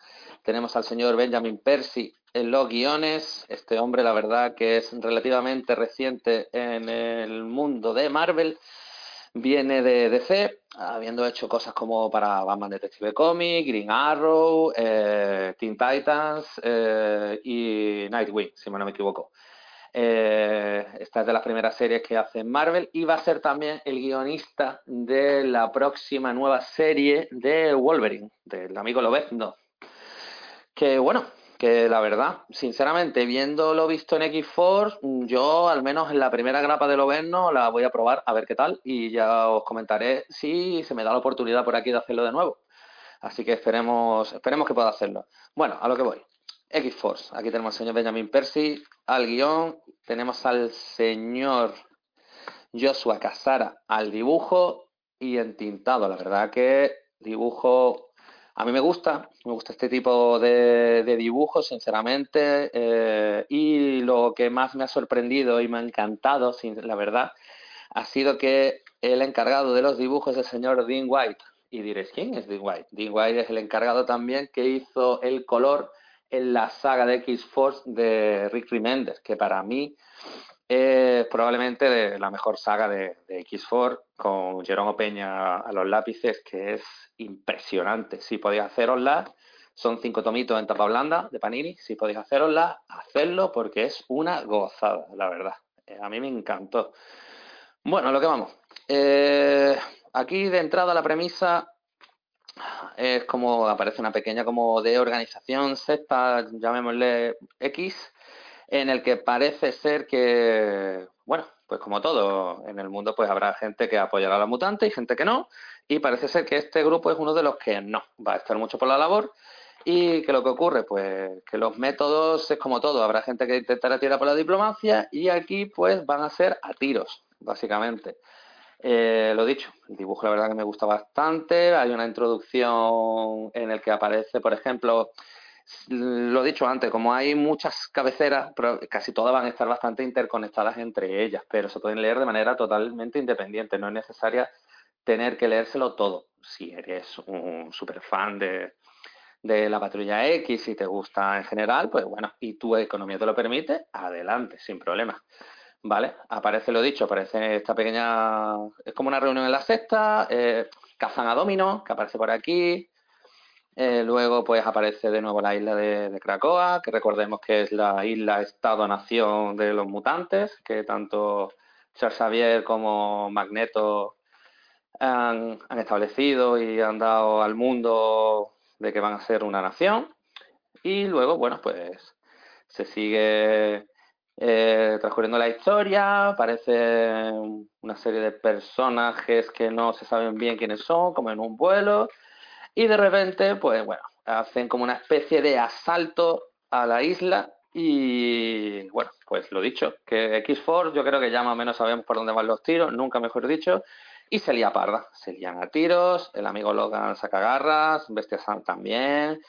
tenemos al señor Benjamin Percy en los guiones, este hombre la verdad que es relativamente reciente en el mundo de Marvel, viene de DC, habiendo hecho cosas como para Batman Detective Comics, Green Arrow, eh, Teen Titans eh, y Nightwing, si no me equivoco. Eh, esta es de las primeras series que hace Marvel y va a ser también el guionista de la próxima nueva serie de Wolverine, del amigo Lobezno. Que bueno, la verdad, sinceramente, viendo lo visto en X-Force, yo al menos en la primera grapa de Lobezno la voy a probar a ver qué tal y ya os comentaré si se me da la oportunidad por aquí de hacerlo de nuevo. Así que esperemos, esperemos que pueda hacerlo. Bueno, a lo que voy. X-Force. Aquí tenemos al señor Benjamin Percy al guion. Tenemos al señor Joshua Casara al dibujo y entintado. La verdad que dibujo a mí me gusta, me gusta este tipo de, dibujos, sinceramente, eh, y lo que más me ha sorprendido y me ha encantado, la verdad, ha sido que el encargado de los dibujos es el señor Dean White. Y diréis, ¿quién es Dean White? Dean White es el encargado también que hizo el color en la saga de X-Force de Rick Remender, que para mí es probablemente la mejor saga de, X-Force, con Jerome Peña a los lápices, que es impresionante. Si podéis hacerosla, son cinco tomitos en tapa blanda de Panini, si podéis hacerosla, hacedlo porque es una gozada, la verdad. Eh, a mí me encantó. Bueno, lo que vamos. Eh, aquí de entrada la premisa es como aparece una pequeña como de organización secta, llamémosle X, en el que parece ser que, bueno, pues como todo en el mundo, pues habrá gente que apoyará a la mutante y gente que no, y parece ser que este grupo es uno de los que no, va a estar mucho por la labor. Y que lo que ocurre, pues que los métodos es como todo, habrá gente que intentará tirar por la diplomacia y aquí pues van a ser a tiros, básicamente. Eh, lo dicho, el dibujo la verdad que me gusta bastante. Hay una introducción en el que aparece, por ejemplo, lo he dicho antes, como hay muchas cabeceras, casi todas van a estar bastante interconectadas entre ellas, pero se pueden leer de manera totalmente independiente. No es necesaria tener que leérselo todo. Si eres un super fan de, de la patrulla X y te gusta en general, pues bueno, y tu economía te lo permite, adelante, sin problema. ¿vale? Aparece lo dicho, aparece esta pequeña, es como una reunión en la sexta, eh, cazan a Domino, que aparece por aquí, eh, luego pues aparece de nuevo la isla de, Cracoa, que recordemos que es la isla estado-nación de los mutantes, que tanto Charles Xavier como Magneto han, establecido y han dado al mundo de que van a ser una nación. Y luego, bueno, pues se sigue eh, transcurriendo la historia, aparece una serie de personajes que no se saben bien quiénes son, como en un vuelo, y de repente, pues bueno, hacen como una especie de asalto a la isla y bueno, pues lo dicho, que X-Force yo creo que ya más o menos sabemos por dónde van los tiros, nunca mejor dicho, y se lía parda, se lían a tiros, el amigo Logan saca garras, Bestia Sam también,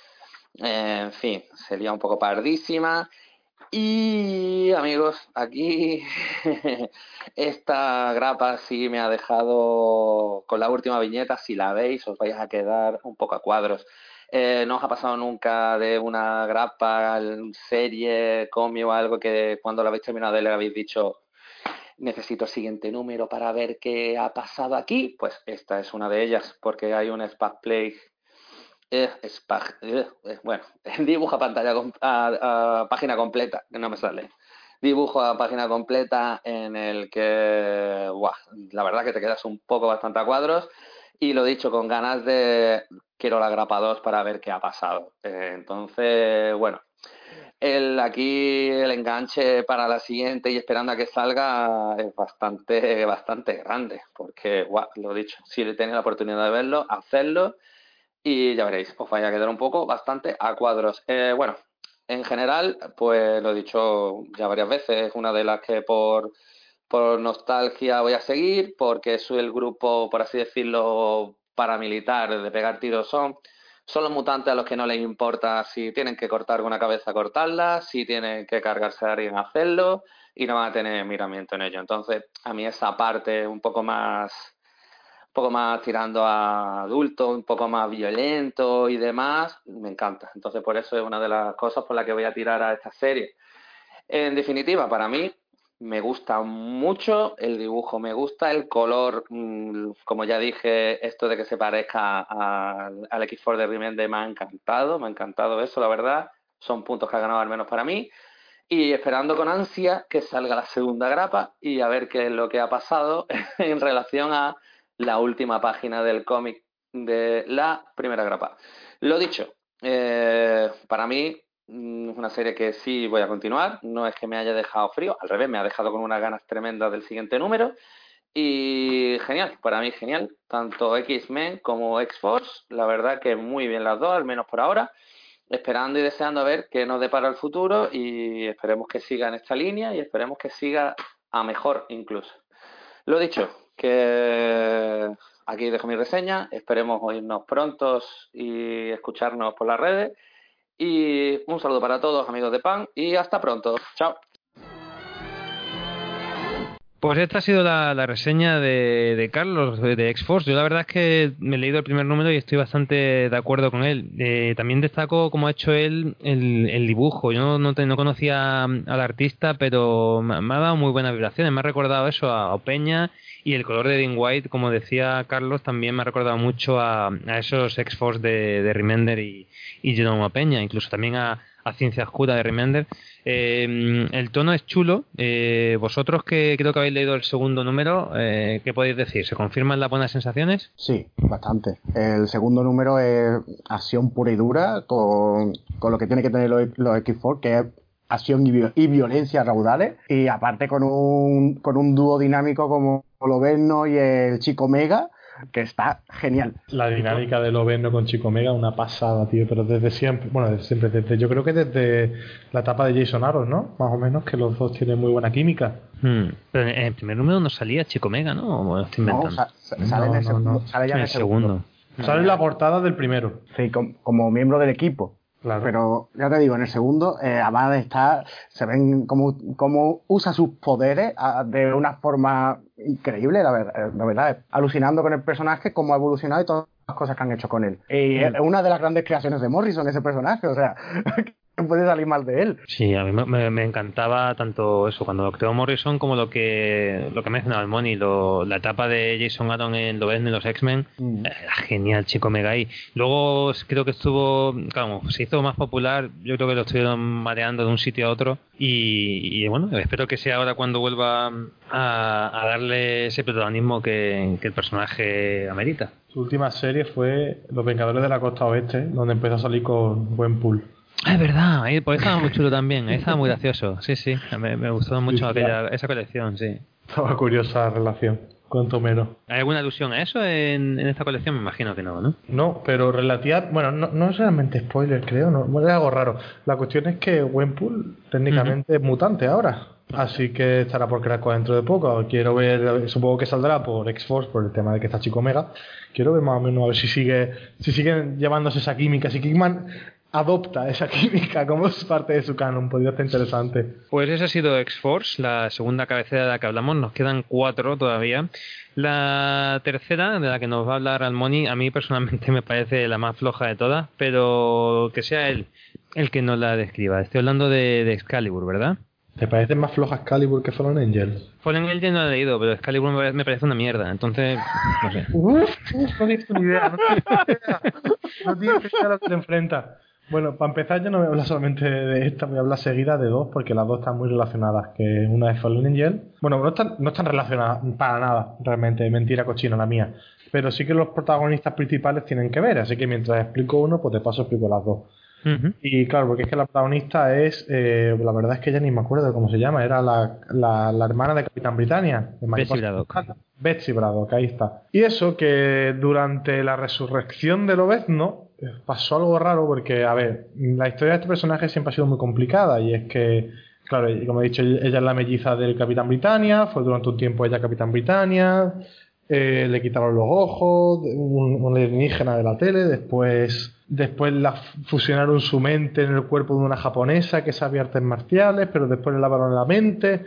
en fin, se lía un poco pardísima y amigos, aquí esta grapa sí me ha dejado con la última viñeta, si la veis os vais a quedar un poco a cuadros. Eh, ¿No os ha pasado nunca de una grapa, serie, cómic o algo que cuando la habéis terminado leer habéis dicho necesito el siguiente número para ver qué ha pasado aquí? Pues esta es una de ellas porque hay un Spack Play eh, eh, bueno, dibujo a pantalla a, página completa, que no me sale. Dibujo a página completa en el que, la verdad que te quedas un poco bastante a cuadros y lo dicho, con ganas de quiero la grapa 2 para ver qué ha pasado. Eh, entonces, bueno, el aquí el enganche para la siguiente y esperando a que salga es bastante, bastante grande. Porque, guau, lo dicho, si tenéis la oportunidad de verlo, hacedlo y ya veréis, os vaya a quedar un poco bastante a cuadros. Eh, bueno, en general, pues lo he dicho ya varias veces, es una de las que por, por nostalgia voy a seguir, porque soy el grupo, por así decirlo, paramilitar de pegar tiros son. Son los mutantes a los que no les importa si tienen que cortar una cabeza, cortarla, si tienen que cargarse a alguien, hacerlo, y no van a tener miramiento en ello. Entonces, a mí esa parte un poco más, poco más tirando a adulto, un poco más violento y demás, me encanta. Entonces, por eso es una de las cosas por las que voy a tirar a esta serie. En definitiva, para mí, me gusta mucho el dibujo, me gusta el color, mm, como ya dije, esto de que se parezca al, al X4 de Remender me ha encantado, me ha encantado eso, la verdad. Son puntos que ha ganado al menos para mí. Y esperando con ansia que salga la segunda grapa y a ver qué es lo que ha pasado en relación a la última página del cómic de la primera grapa. Lo dicho, eh, para mí Mm, Es una serie que sí voy a continuar. No es que me haya dejado frío, al revés, me ha dejado con unas ganas tremendas del siguiente número. Y genial, para mí genial. Tanto X-Men como X-Force, la verdad que muy bien las dos, al menos por ahora. Esperando y deseando a ver qué nos depara el futuro y esperemos que siga en esta línea y esperemos que siga a mejor incluso. Lo dicho, que aquí dejo mi reseña. Esperemos oírnos prontos y escucharnos por las redes. Y un saludo para todos, amigos de PAN, y hasta pronto. Chao.
Pues esta ha sido la, reseña de, de Carlos de, X-Force. Yo la verdad es que me he leído el primer número y estoy bastante de acuerdo con él. Eh, también destaco cómo ha hecho él el, dibujo. Yo no, te- no conocía al artista, pero me, me ha dado muy buenas vibraciones. Me ha recordado eso a, a Peña y el color de Dean White, como decía Carlos, también me ha recordado mucho a, a esos X-Force de, de Remender y, y Genoma Peña, incluso también a, a Ciencia Oscura de Remender. Eh, el tono es chulo. Eh, vosotros que creo que habéis leído el segundo número, eh, ¿qué podéis decir? ¿Se confirman las buenas sensaciones?
Sí, bastante. El segundo número es acción pura y dura con, con lo que tiene que tener los, los X4, que es acción y violencia raudales. Y aparte con un, con un dúo dinámico como Loverno y el Chico Mega, que está genial.
La dinámica del Oberno con Chico Mega, una pasada, tío. Pero desde siempre, bueno, desde siempre, desde, yo creo que desde la etapa de Jason Aaron, ¿no? Más o menos, que los dos tienen muy buena química.
Hmm, Pero en el primer número no salía Chico Mega, ¿no? ¿O me lo estoy
No,
inventando?
sa- sa- sale, en el segundo,
no.
sale ya
en el segundo.
Sale en la portada del primero.
Sí, com- como miembro del equipo.
Claro.
Pero ya te digo, en el segundo, eh, además está, se ven cómo, cómo usa sus poderes de una forma increíble, la verdad, la verdad, alucinando con el personaje, cómo ha evolucionado y todas las cosas que han hecho con él. Y es una de las grandes creaciones de Morrison, ese personaje, o sea, puede salir mal de él.
Sí, a mí me- encantaba tanto eso, cuando lo creó Morrison, como lo que lo que mencionaba el Moni, lo- la etapa de Jason Aaron en Loberno y los X-Men.
Mm.
Era genial, chico Mega ahí. Luego creo que estuvo, claro, se hizo más popular, yo creo que lo estuvieron mareando de un sitio a otro. Y, y bueno, espero que sea ahora cuando vuelva a, a darle ese protagonismo que, que el personaje amerita.
Su última serie fue Los Vengadores de la Costa Oeste, donde empezó a salir con buen pool.
Ah, es verdad, ahí, pues estaba muy chulo también, ahí estaba muy gracioso. Sí, sí, me, me gustó mucho aquella, esa colección, sí.
Estaba curiosa la relación con Tomero.
¿Hay alguna alusión a eso en, en esta colección? Me imagino que no, ¿no?
No, pero relativa, bueno, no, no es realmente spoiler, creo, no, es algo raro. La cuestión es que Wenpool técnicamente es mutante ahora, así que estará por Krakow dentro de poco. Quiero ver, supongo que saldrá por X-Force, por el tema de que está Chico Mega. Quiero ver más o menos a ver si sigue, si siguen llevándose esa química, si Kickman adopta esa química como es parte de su canon, podría ser interesante.
Pues esa ha sido X-Force, la segunda cabecera de la que hablamos. Nos quedan cuatro todavía. La tercera, de la que nos va a hablar Almoni, a mí personalmente me parece la más floja de todas, pero que sea él el que nos la describa. Estoy hablando de, de Excalibur, ¿verdad?
¿Te parecen más flojas Calibur que Fallen Angel?
Fallen Angel no lo he leído, pero Excalibur me parece- me parece una mierda. Entonces, no sé.
Uf, uf, no tienes ni idea, no tienes ni idea. No tienes ni idea a lo que te enfrenta. Bueno, para empezar yo no voy a hablar solamente de esta, voy a hablar seguida de dos, porque las dos están muy relacionadas, que una es Fallen Angel. Bueno, no están, no están relacionadas para nada, realmente, mentira cochina la mía. Pero sí que los protagonistas principales tienen que ver, así que mientras explico uno, pues de paso explico las dos. Y claro, porque es que la protagonista es, eh, la verdad es que ya ni me acuerdo de cómo se llama, era la, la, la hermana de Capitán Britannia. de Mariposa
Braddock.
Betsy Braddock, ahí está. Y eso que durante la resurrección de Lobezno eh, pasó algo raro porque, a ver, la historia de este personaje siempre ha sido muy complicada y es que, claro, como he dicho, ella es la melliza del Capitán Britannia, fue durante un tiempo ella Capitán Britannia, eh, le quitaron los ojos, un, alienígena de la tele, después, después la fusionaron su mente en el cuerpo de una japonesa que sabía artes marciales, pero después le lavaron la mente.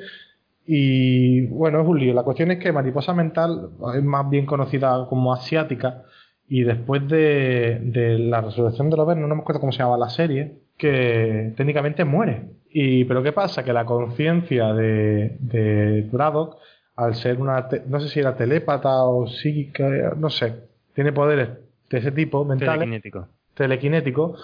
Y bueno, es un lío. La cuestión es que Mariposa Mental es más bien conocida como asiática. Y después de, de la resurrección de los no me acuerdo cómo se llamaba la serie, que técnicamente muere. Y, pero ¿qué pasa? Que la conciencia de, de Braddock, al ser una, te- no sé si era telépata o psíquica, no sé, tiene poderes de ese tipo mentales
Telequinético.
telequinético,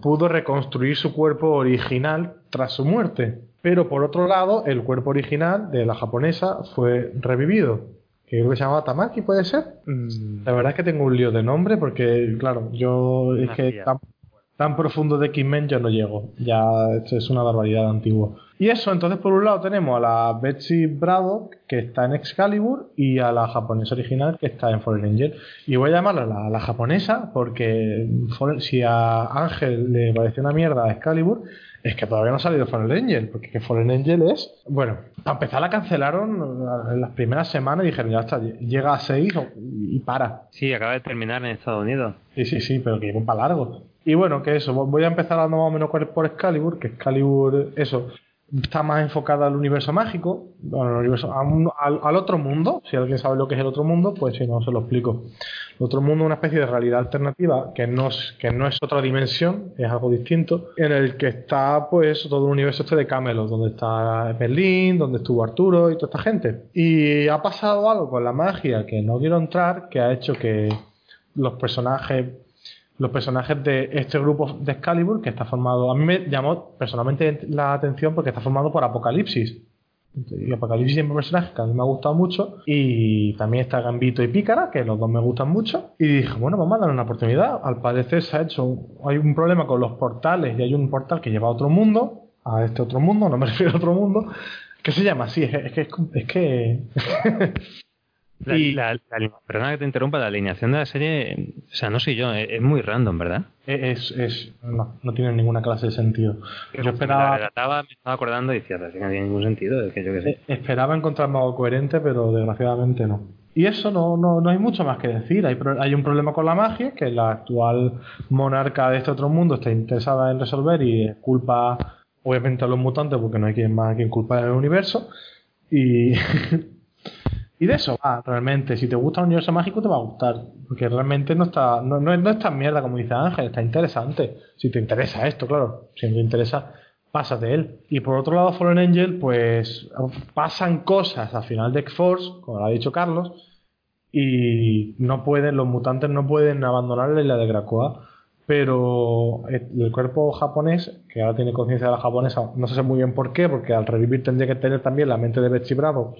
pudo reconstruir su cuerpo original tras su muerte. Pero por otro lado, el cuerpo original de la japonesa fue revivido. Que creo que se llamaba Tamaki, ¿puede ser?
Mm,
La verdad es que tengo un lío de nombre porque, claro, yo es que tan, tan profundo de X-Men yo no llego. Ya esto es una barbaridad antiguo. Y eso, entonces por un lado tenemos a la Betsy Braddock, que está en Excalibur, y a la japonesa original, que está en Fallen Angel. Y voy a llamarla la, la japonesa porque si a Ángel le pareció una mierda a Excalibur, es que todavía no ha salido Fallen Angel, porque que Fallen Angel es... Bueno, para empezar la cancelaron en las primeras semanas y dijeron, ya está, llega a 6 y para.
Sí, acaba de terminar en Estados Unidos.
Sí, sí, sí, pero que lleva para largo. Y bueno, que eso, voy a empezar hablando más o menos por- Excalibur, que Excalibur, eso, está más enfocada al universo mágico, al, universo, a un- al, al otro mundo. Si alguien sabe lo que es el otro mundo, pues si no, se lo explico. Otro mundo una especie de realidad alternativa que no, es, que no es otra dimensión, es algo distinto, en el que está pues todo el universo este de Camelot, donde está Berlín, donde estuvo Arturo y toda esta gente. Y ha pasado algo con la magia que no quiero entrar, que ha hecho que los personajes los personajes de este grupo de Excalibur que está formado a mí me llamó personalmente la atención porque está formado por Apocalipsis y Apocalipsis un personaje que a mí me ha gustado mucho y también está Gambito y Pícara que los dos me gustan mucho y dije bueno vamos a darle una oportunidad al parecer se ha hecho hay un problema con los portales y hay un portal que lleva a otro mundo a este otro mundo no me refiero a otro mundo que se llama así es, es que es que
La,
Y-
la- la- perdona que te interrumpa, la alineación de la serie, o sea, no soy yo, es, es muy random, ¿verdad?
es, es no, no tiene ninguna clase de sentido yo
La
esperaba
relataba, me estaba acordando y decía, "Pero si no tiene ningún sentido, es que yo qué sé.
Eh, Esperaba encontrarme algo coherente, pero desgraciadamente no. Y eso no, no, no hay mucho más que decir. Hay, hay un problema con la magia, que la actual monarca de este otro mundo está interesada en resolver y culpa, obviamente, a los mutantes, porque no hay quien más a quien culpar en el universo. Y, y de eso va, realmente. Si te gusta el universo mágico, te va a gustar. Porque realmente no está no, no, no es tan mierda como dice Ángel, está interesante. Si te interesa esto, claro. Si no te interesa, pasa de él. Y por otro lado, Fallen Angel, pues pasan cosas al final de X-Force, como lo ha dicho Carlos, y no pueden, los mutantes no pueden abandonar la isla de Krakoa. Pero el cuerpo japonés, que ahora tiene conciencia de la japonesa, no sé muy bien por qué, porque al revivir tendría que tener también la mente de Betsy Bravo.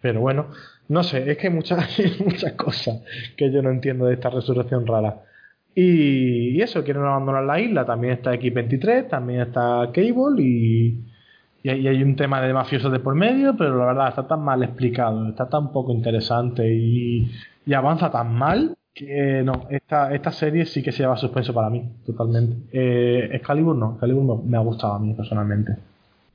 Pero bueno, no sé, es que hay muchas, muchas cosas que yo no entiendo de esta resurrección rara. Y, y eso, quieren abandonar la isla. También está X23, también está Cable y, y hay, un tema de mafiosos de por medio, pero la verdad está tan mal explicado, está tan poco interesante y, y avanza tan mal que no, esta, esta serie sí que se lleva suspenso para mí, totalmente. Eh, Excalibur no, Excalibur me ha gustado a mí personalmente.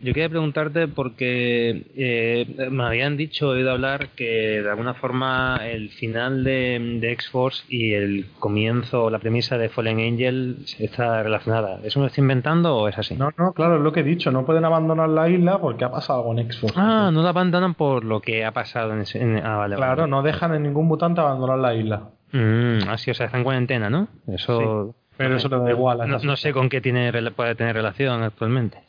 Yo quería preguntarte porque eh, me habían dicho, he oído hablar que de alguna forma el final de, de X-Force y el comienzo, la premisa de Fallen Angel está relacionada. ¿Eso me lo estoy inventando o es así?
No, no, claro, es lo que he dicho, no pueden abandonar la isla porque ha pasado con X-Force.
Ah, no la abandonan por lo que ha pasado en ese... en- ah, vale,
Claro, no dejan a ningún mutante abandonar la isla.
Mm, así, o sea, está en cuarentena, ¿no? Eso...
Pero eso le da igual. a
No, no sé con qué tiene puede tener relación actualmente.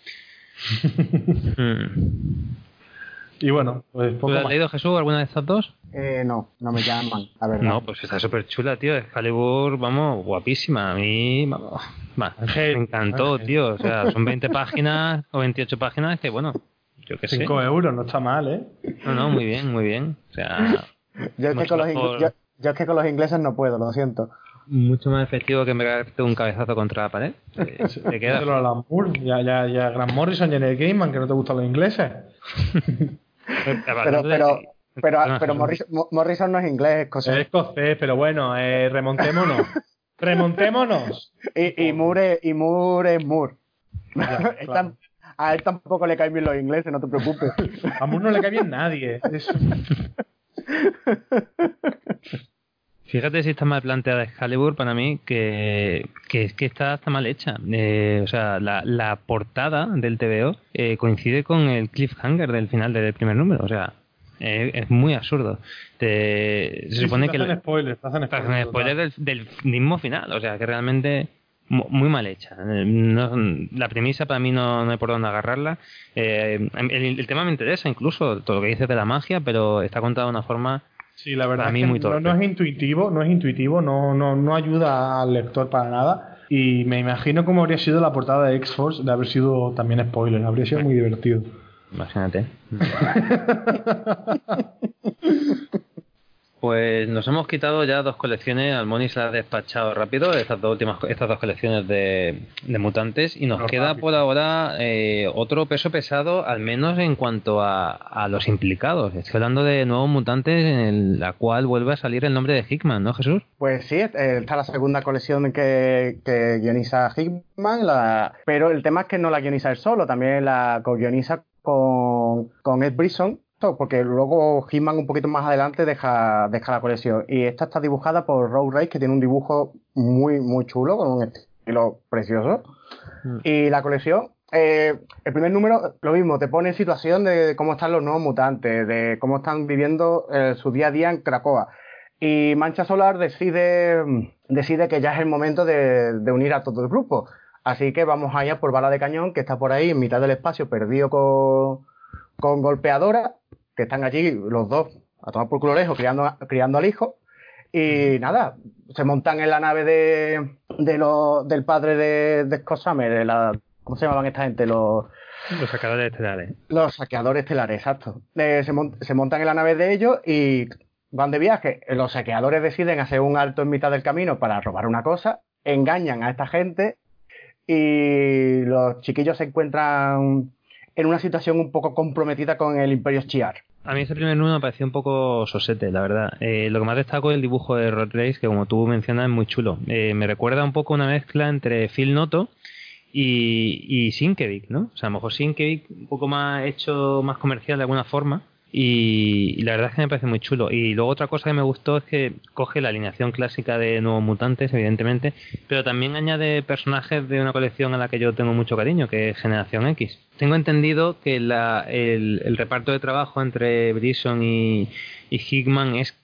Mm.
Y bueno, pues
¿Tú
poco
la has
más.
leído, Jesús, alguna de estas dos?
Eh, no, no me llaman, la verdad.
No, pues está súper chula, tío. Excalibur, vamos, guapísima. A mí, vamos, va, me encantó, tío. O sea, son 20 páginas o 28 páginas que, bueno, yo qué sé.
5 euros, no está mal, ¿eh?
No, no, muy bien, muy bien. O sea,
Yo es, que
mucho
con los
mejor.
ingl- yo, yo es que con los ingleses no puedo, lo siento.
Mucho más efectivo que pegarte un cabezazo contra la pared. Eh, Te queda.
Alan Moore, ya, ya, ya Grant Morrison y Neil Gaiman, que no te gustan los ingleses.
Pero, pero, pero, pero Morrison, Mo- Morrison no es inglés, es
Es
escocés.
escocés, pero bueno, eh, remontémonos. remontémonos.
Y, y Moore, es- y Moore es Moore.
Ya, claro.
A él tampoco le caen bien los ingleses, no te preocupes.
A Moore no le cae bien nadie. Es-
Fíjate si está mal planteada Excalibur para mí, que, que es que está, está mal hecha. Eh, o sea, la, la portada del TVO eh, coincide con el cliffhanger del final del primer número. O sea, eh, es muy absurdo. Te- se
Sí,
supone
sí,
que...
te hacen
la-
spoilers, te hacen spoilers,
hacer spoiler
total.
del, del mismo final, o sea que realmente mu- muy mal hecha. Eh, no- la premisa para mí no, no hay por dónde agarrarla. Eh, el, el tema me interesa incluso, todo lo que dices de la magia, pero está contado de una forma...
Sí, la verdad
Para mí
es que
muy
no,
torpe.
no es intuitivo, no es intuitivo, no, no, no ayuda al lector para nada. Y me imagino cómo habría sido la portada de X-Force de haber sido también spoiler, habría sido muy divertido.
Imagínate. Pues nos hemos quitado ya dos colecciones, Almoni se las ha despachado rápido, estas dos últimas, estas dos colecciones de, de mutantes, y nos queda
rápido.
por ahora eh, otro peso pesado, al menos en cuanto a, a los implicados. Estoy hablando de nuevos mutantes en la cual vuelve a salir el nombre de Hickman, ¿no, Jesús?
Pues sí, eh, está la segunda colección que, que guioniza Hickman, la- pero el tema es que no la guioniza él solo, también la co-guioniza con, con Ed Brisson, porque luego Hickman un poquito más adelante deja, deja la colección. Y esta está dibujada por Rob Reis, que tiene un dibujo muy, muy chulo, con un estilo precioso. Y la colección, eh, el primer número, lo mismo, te pone en situación de cómo están los nuevos mutantes, de cómo están viviendo eh, su día a día en Cracoa. Y Mancha Solar decide, decide que ya es el momento de, de unir a todo el grupo. Así que vamos allá por Bala de Cañón, que está por ahí en mitad del espacio, perdido con, con Golpeadora, que están allí los dos a tomar por culo lejos, criando, criando al hijo. Y nada, se montan en la nave de, de lo- del padre de, de Scott la, ¿cómo se llamaban esta gente? Los,
Los sacadores estelares.
los saqueadores estelares, exacto. Eh, se montan en la nave de ellos y van de viaje. Los saqueadores deciden hacer un alto en mitad del camino para robar una cosa, engañan a esta gente y los chiquillos se encuentran en una situación un poco comprometida con el Imperio Shiar.
A mí ese primer número me pareció un poco sosete, la verdad. Eh, lo que más destaco es el dibujo de Rod que como tú mencionas es muy chulo. Eh, me recuerda un poco una mezcla entre Phil Noto y, y Sienkiewicz, ¿no? O sea, a lo mejor Sienkiewicz un poco más hecho, más comercial de alguna forma. Y, la verdad es que me parece muy chulo. Y luego otra cosa que me gustó es que coge la alineación clásica de Nuevos Mutantes, evidentemente, pero también añade personajes de una colección a la que yo tengo mucho cariño, que es Generación X. Tengo entendido que la- el, reparto de trabajo entre Brisson y, y Hickman es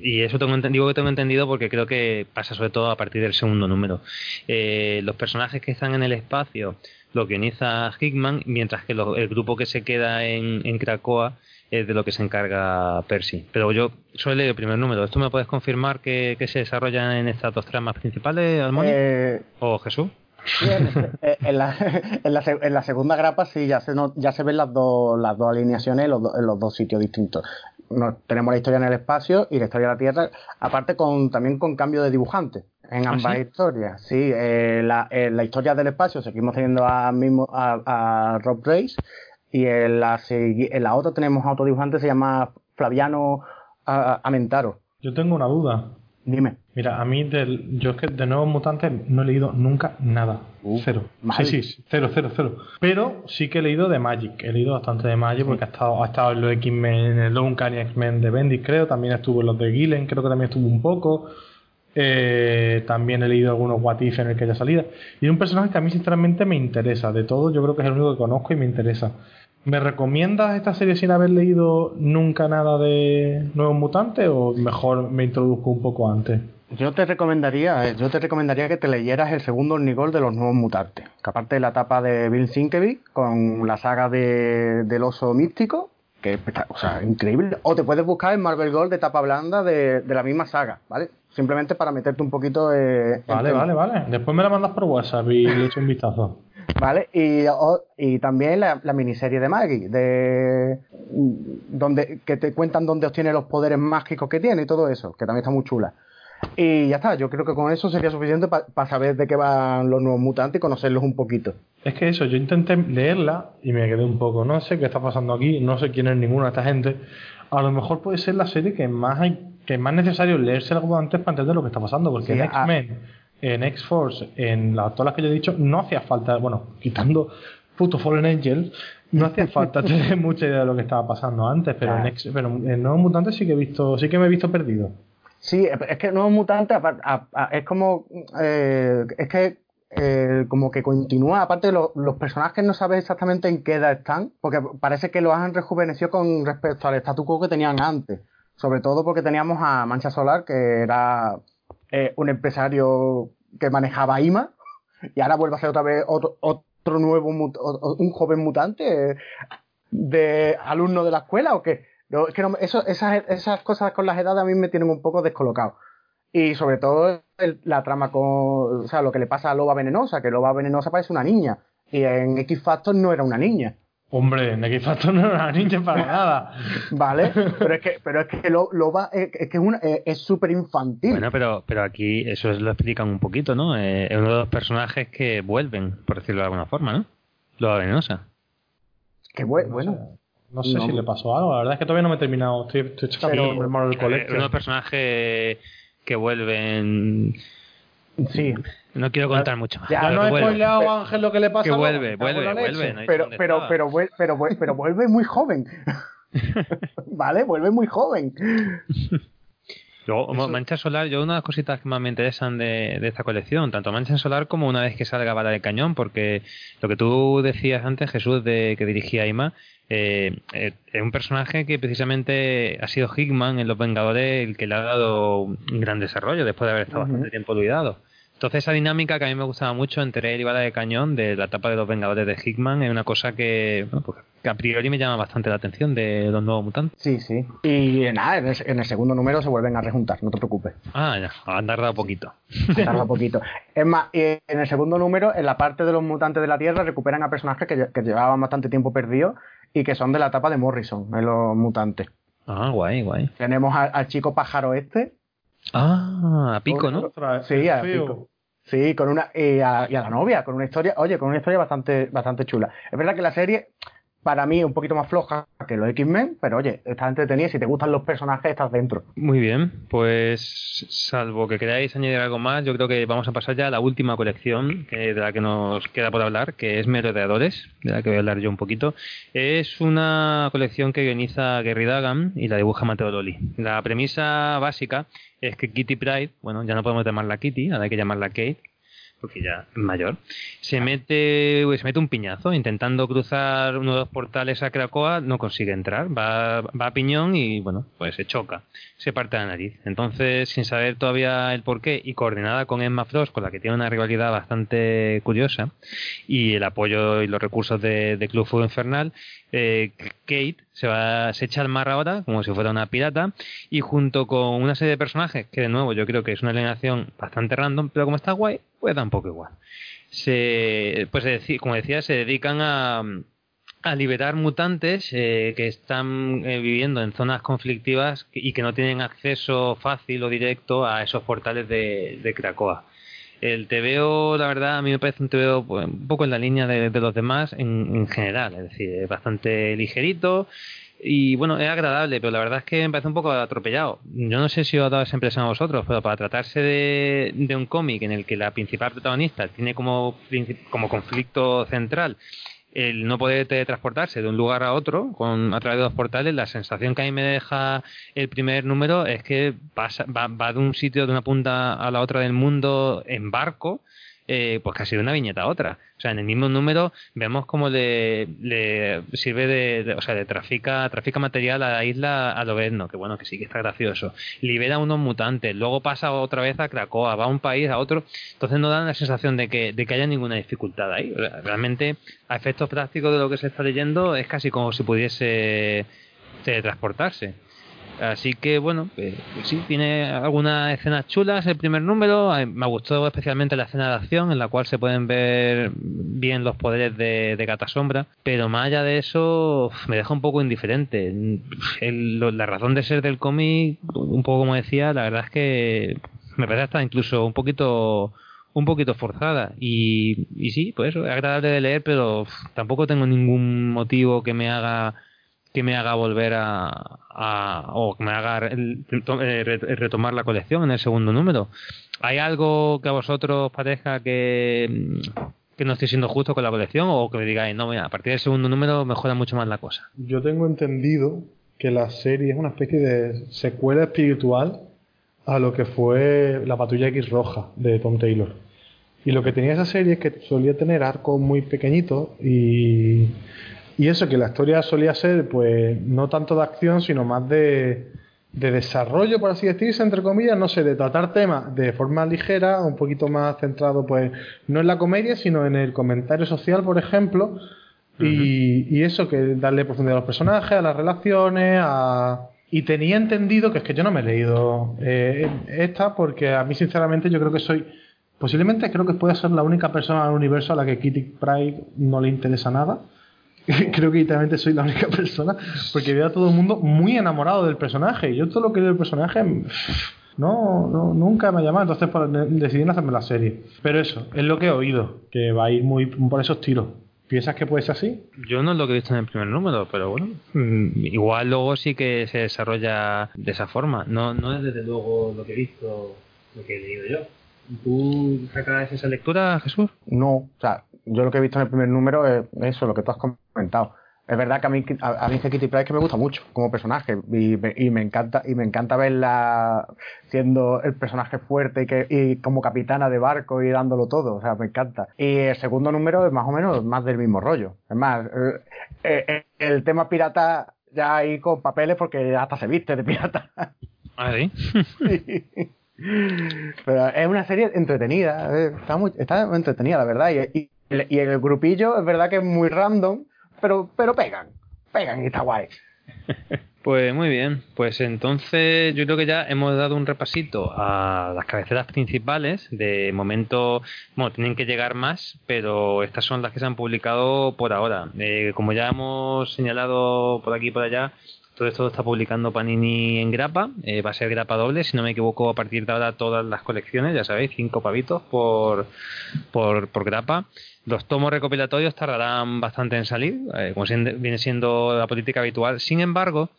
y eso tengo digo que tengo entendido porque creo que pasa sobre todo a partir del segundo número. Eh, los personajes que están en el espacio los guioniza Hickman, mientras que lo- el grupo que se queda en, en Cracoa es de lo que se encarga Percy. Pero yo solo he leído el primer número. ¿Esto me puedes confirmar que, que se desarrollan en estas dos tramas principales, Almoni?
Eh,
¿O Jesús?
sí, en, eh, en la, en, la, en la segunda grapa sí ya se, no- ya se ven las dos, las dos alineaciones los, do- en los dos sitios distintos. No, tenemos la historia en el espacio y la historia de la Tierra, aparte con también con cambio de dibujante en
¿Ah,
ambas
sí?
historias. Sí, eh, la, en la historia del espacio seguimos teniendo a, mismo, a, a Rob Race y en la, en la otra tenemos a otro dibujante, se llama Flaviano ah, Amentaro.
Yo tengo una duda.
Dime.
Mira, a mí del, yo es que de Nuevos Mutantes no he leído nunca nada.
Uh,
cero.
mal.
Sí, sí, cero, cero, cero. Pero sí que he leído de Magic. He leído bastante de Magic porque ha estado, ha estado en los X-Men, en el Uncanny X-Men de Bendis, creo. También estuvo en los de Gillen, creo que también estuvo un poco. Eh, también he leído algunos What If en el que haya salido. Y es un personaje que a mí sinceramente me interesa. De todo, yo creo que es el único que conozco y me interesa. ¿Me recomiendas esta serie sin haber leído nunca nada de Nuevos Mutantes o mejor me introduzco un poco antes?
Yo te recomendaría, eh, yo te recomendaría que te leyeras el segundo hormigol de los nuevos mutantes. Que aparte de la etapa de Bill Sienkiewicz con la saga de, del oso místico, que o sea, increíble. O te puedes buscar el Marvel Gold de tapa blanda de, de la misma saga, ¿vale? Simplemente para meterte un poquito eh, en
Vale, vale, vale. Después me la mandas por WhatsApp y le echo un vistazo.
¿Vale? Y, o- y también la, la miniserie de Maggie, de, donde, que te cuentan dónde obtiene los poderes mágicos que tiene y todo eso, que también está muy chula. Y ya está, yo creo que con eso sería suficiente para saber de qué van los nuevos mutantes y conocerlos un poquito.
Es que eso, yo intenté leerla y me quedé un poco, no sé qué está pasando aquí, no sé quién es ninguna de esta gente. A lo mejor puede ser la serie que más hay, que es más necesario leerse algo antes para entender lo que está pasando, porque
Sí,
en
a-
X-Men, en X-Force, en las, todas las que yo he dicho, no hacía falta, bueno, quitando puto Fallen Angels, no hacía falta tener mucha idea de lo que estaba pasando antes, pero en. X, pero en Nuevos Mutantes sí que he visto, sí que me he visto perdido.
Sí, es que Nuevos Mutantes es como. eh, es que. eh, como que continúa, aparte lo- los personajes no sabes exactamente en qué edad están, porque parece que los han rejuvenecido con respecto al statu quo que tenían antes. Sobre todo porque teníamos a Mancha Solar, que era eh, un empresario que manejaba IMA, y ahora vuelve a ser otra vez otro, otro nuevo, un joven mutante eh, de alumno de la escuela o qué. No, es que no eso, esas, esas cosas con las edades a mí me tienen un poco descolocado. Y sobre todo el- la trama con, o sea, lo que le pasa a Loba Venenosa, que Loba Venenosa parece una niña. Y en X Factor no era una niña.
Hombre, en X Factor no era ninja para nada.
¿Vale? Pero es que, pero es que Lo- Loba es, es que es una- es es súper infantil.
Bueno, pero, pero aquí eso lo explican un poquito, ¿no? Eh, es uno de los personajes que vuelven, por decirlo de alguna forma, ¿no? Lo venenosa.
que bu-
No
bueno.
sé, No sé
No.
si le pasó algo, la verdad es que todavía no me he terminado. Estoy, estoy checando el hermano del
Eh,
colegio.
unos personajes que vuelven.
Sí.
No quiero contar mucho más.
Ya,
pero
no he spoileado a Ángel lo que le pasa.
Que
luego,
vuelve, vuelve, vuelve. no
Pero, pero, pero, vuel- pero, pero vuelve muy joven. ¿Vale? Vuelve muy joven.
Luego, Mancha Solar, yo una de las cositas que más me interesan de, de esta colección, tanto Mancha Solar como una vez que salga Bala de Cañón, porque lo que tú decías antes, Jesús, de que dirigía Ima, eh, eh, es un personaje que precisamente ha sido Hickman en Los Vengadores el que le ha dado un gran desarrollo después de haber estado bastante tiempo olvidado. Entonces esa dinámica que a mí me gustaba mucho entre él y Bala de Cañón de la etapa de Los Vengadores de Hickman es una cosa que, bueno, pues, que a priori me llama bastante la atención de los nuevos mutantes.
Sí, sí. Y nada, en el, en el segundo número se vuelven a rejuntar, no te preocupes.
Ah, ya, han tardado poquito.
Tarda un poquito. Es más, y en el segundo número, en la parte de los mutantes de la Tierra, recuperan a personajes que, lle- que llevaban bastante tiempo perdidos y que son de la etapa de Morrison, en los mutantes.
Ah, guay, guay.
Tenemos al, al chico pájaro este.
Ah, a pico, ¿no?
Sí, a pico. Sí, con una y a, y a la novia, con una historia, oye, con una historia bastante, bastante chula. Es verdad que la serie, para mí, un poquito más floja que los X-Men, pero oye, está entretenida si te gustan los personajes, estás dentro.
Muy bien, pues salvo que queráis añadir algo más, yo creo que vamos a pasar ya a la última colección que, de la que nos queda por hablar, que es Merodeadores, de la que voy a hablar yo un poquito. Es una colección que guioniza Gary Dagan y la dibuja Mateo Loli. La premisa básica es que Kitty Pride, bueno, ya no podemos llamarla Kitty, ahora hay que llamarla Kate, porque ya es mayor, se mete, se mete un piñazo intentando cruzar uno de los portales a Cracoa, no consigue entrar, va, va a piñón y bueno, pues se choca, se parte la nariz. Entonces, sin saber todavía el porqué y coordinada con Emma Frost, con la que tiene una rivalidad bastante curiosa, y el apoyo y los recursos de, de Club Fuego Infernal, eh, Kate se va, se echa al mar ahora, como si fuera una pirata, y junto con una serie de personajes, que de nuevo yo creo que es una alineación bastante random, pero como está guay, pues da un poco igual. Se, pues como decía, se dedican a, a liberar mutantes eh, que están eh, viviendo en zonas conflictivas y que no tienen acceso fácil o directo a esos portales de, de Krakoa. El TVO, la verdad, a mí me parece un TVO pues, un poco en la línea de, los demás en, en general, es decir, es bastante ligerito y bueno, es agradable, pero la verdad es que me parece un poco atropellado. Yo no sé si os ha dado esa impresión a vosotros, pero para tratarse de, de un cómic en el que la principal protagonista tiene como, como conflicto central el no poder teletransportarse de un lugar a otro con a través de los portales, la sensación que a mí me deja el primer número es que pasa, va, va de un sitio, de una punta a la otra del mundo en barco, eh, pues casi de una viñeta a otra. O sea, en el mismo número vemos cómo le, le sirve de, de- o sea, de trafica, trafica material a la isla a Lobezno, que bueno, que sí que está gracioso. Libera unos mutantes, luego pasa otra vez a Cracoa, va a un país, a otro. Entonces no dan la sensación de que, de que haya ninguna dificultad ahí. Realmente, a efectos prácticos de lo que se está leyendo, es casi como si pudiese teletransportarse. Así que bueno, eh, sí, tiene algunas escenas chulas el primer número. Me gustó especialmente la escena de acción en la cual se pueden ver bien los poderes de, de Gata Sombra. Pero más allá de eso, me deja un poco indiferente. La razón de ser del cómic, un poco como decía, la verdad es que me parece hasta incluso un poquito un poquito forzada y, y sí, pues es agradable de leer, pero tampoco tengo ningún motivo que me haga que me haga volver a, o que me haga eh, re- retomar la colección en el segundo número. ¿Hay algo que a vosotros parezca que, que no estoy siendo justo con la colección o que me digáis, no, mira, a partir del segundo número mejora mucho más la cosa?
Yo tengo entendido que la serie es una especie de secuela espiritual a lo que fue la Patrulla X Roja de Tom Taylor. Y lo que tenía esa serie es que solía tener arcos muy pequeñitos y, y eso, que la historia solía ser, pues, no tanto de acción, sino más de, de desarrollo, por así decirse, entre comillas, no sé, de tratar temas de forma ligera, un poquito más centrado, pues, no en la comedia, sino en el comentario social, por ejemplo, y, y eso, que darle profundidad a los personajes, a las relaciones, a... Y tenía entendido que es que yo no me he leído eh, esta porque a mí sinceramente yo creo que soy, posiblemente creo que pueda ser la única persona del universo a la que Kitty Pryde no le interesa nada. creo que literalmente soy la única persona porque veo a todo el mundo muy enamorado del personaje y yo todo lo que leo del personaje no, no nunca me ha llamado entonces por- decidí no hacerme la serie pero eso es lo que he oído que va a ir muy por esos tiros ¿piensas que puede ser así?
Yo no es lo que he visto en el primer número, pero bueno, mm, igual luego sí que se desarrolla de esa forma. No, no es desde luego lo que he visto, lo que he leído yo. ¿Tú sacas esa lectura, Jesús?
No, o sea, yo lo que he visto en el primer número es eso, lo que tú has comentado. Es verdad que a mí, a, a mí que Kitty Pryde es que me gusta mucho como personaje y me, y me encanta y me encanta verla siendo el personaje fuerte y, que, y como capitana de barco y dándolo todo, o sea, me encanta. Y el segundo número es más o menos más del mismo rollo. Es más, eh, eh, el tema pirata ya ahí con papeles porque hasta se viste de pirata.
Ah, sí.
Pero es una serie entretenida, eh, está, muy, está entretenida, la verdad. Y, y- el grupillo es verdad que es muy random, pero, pero pegan, pegan y está guay.
Pues muy bien, pues entonces yo creo que ya hemos dado un repasito a las cabeceras principales. De momento, bueno, tienen que llegar más, pero estas son las que se han publicado por ahora. Eh, como ya hemos señalado por aquí y por allá, todo esto lo está publicando Panini en grapa. Eh, va a ser grapa doble, si no me equivoco, a partir de ahora todas las colecciones, ya sabéis, cinco pavitos por, por, por grapa. Los tomos recopilatorios tardarán bastante en salir, eh, como viene siendo la política habitual. Sin embargo,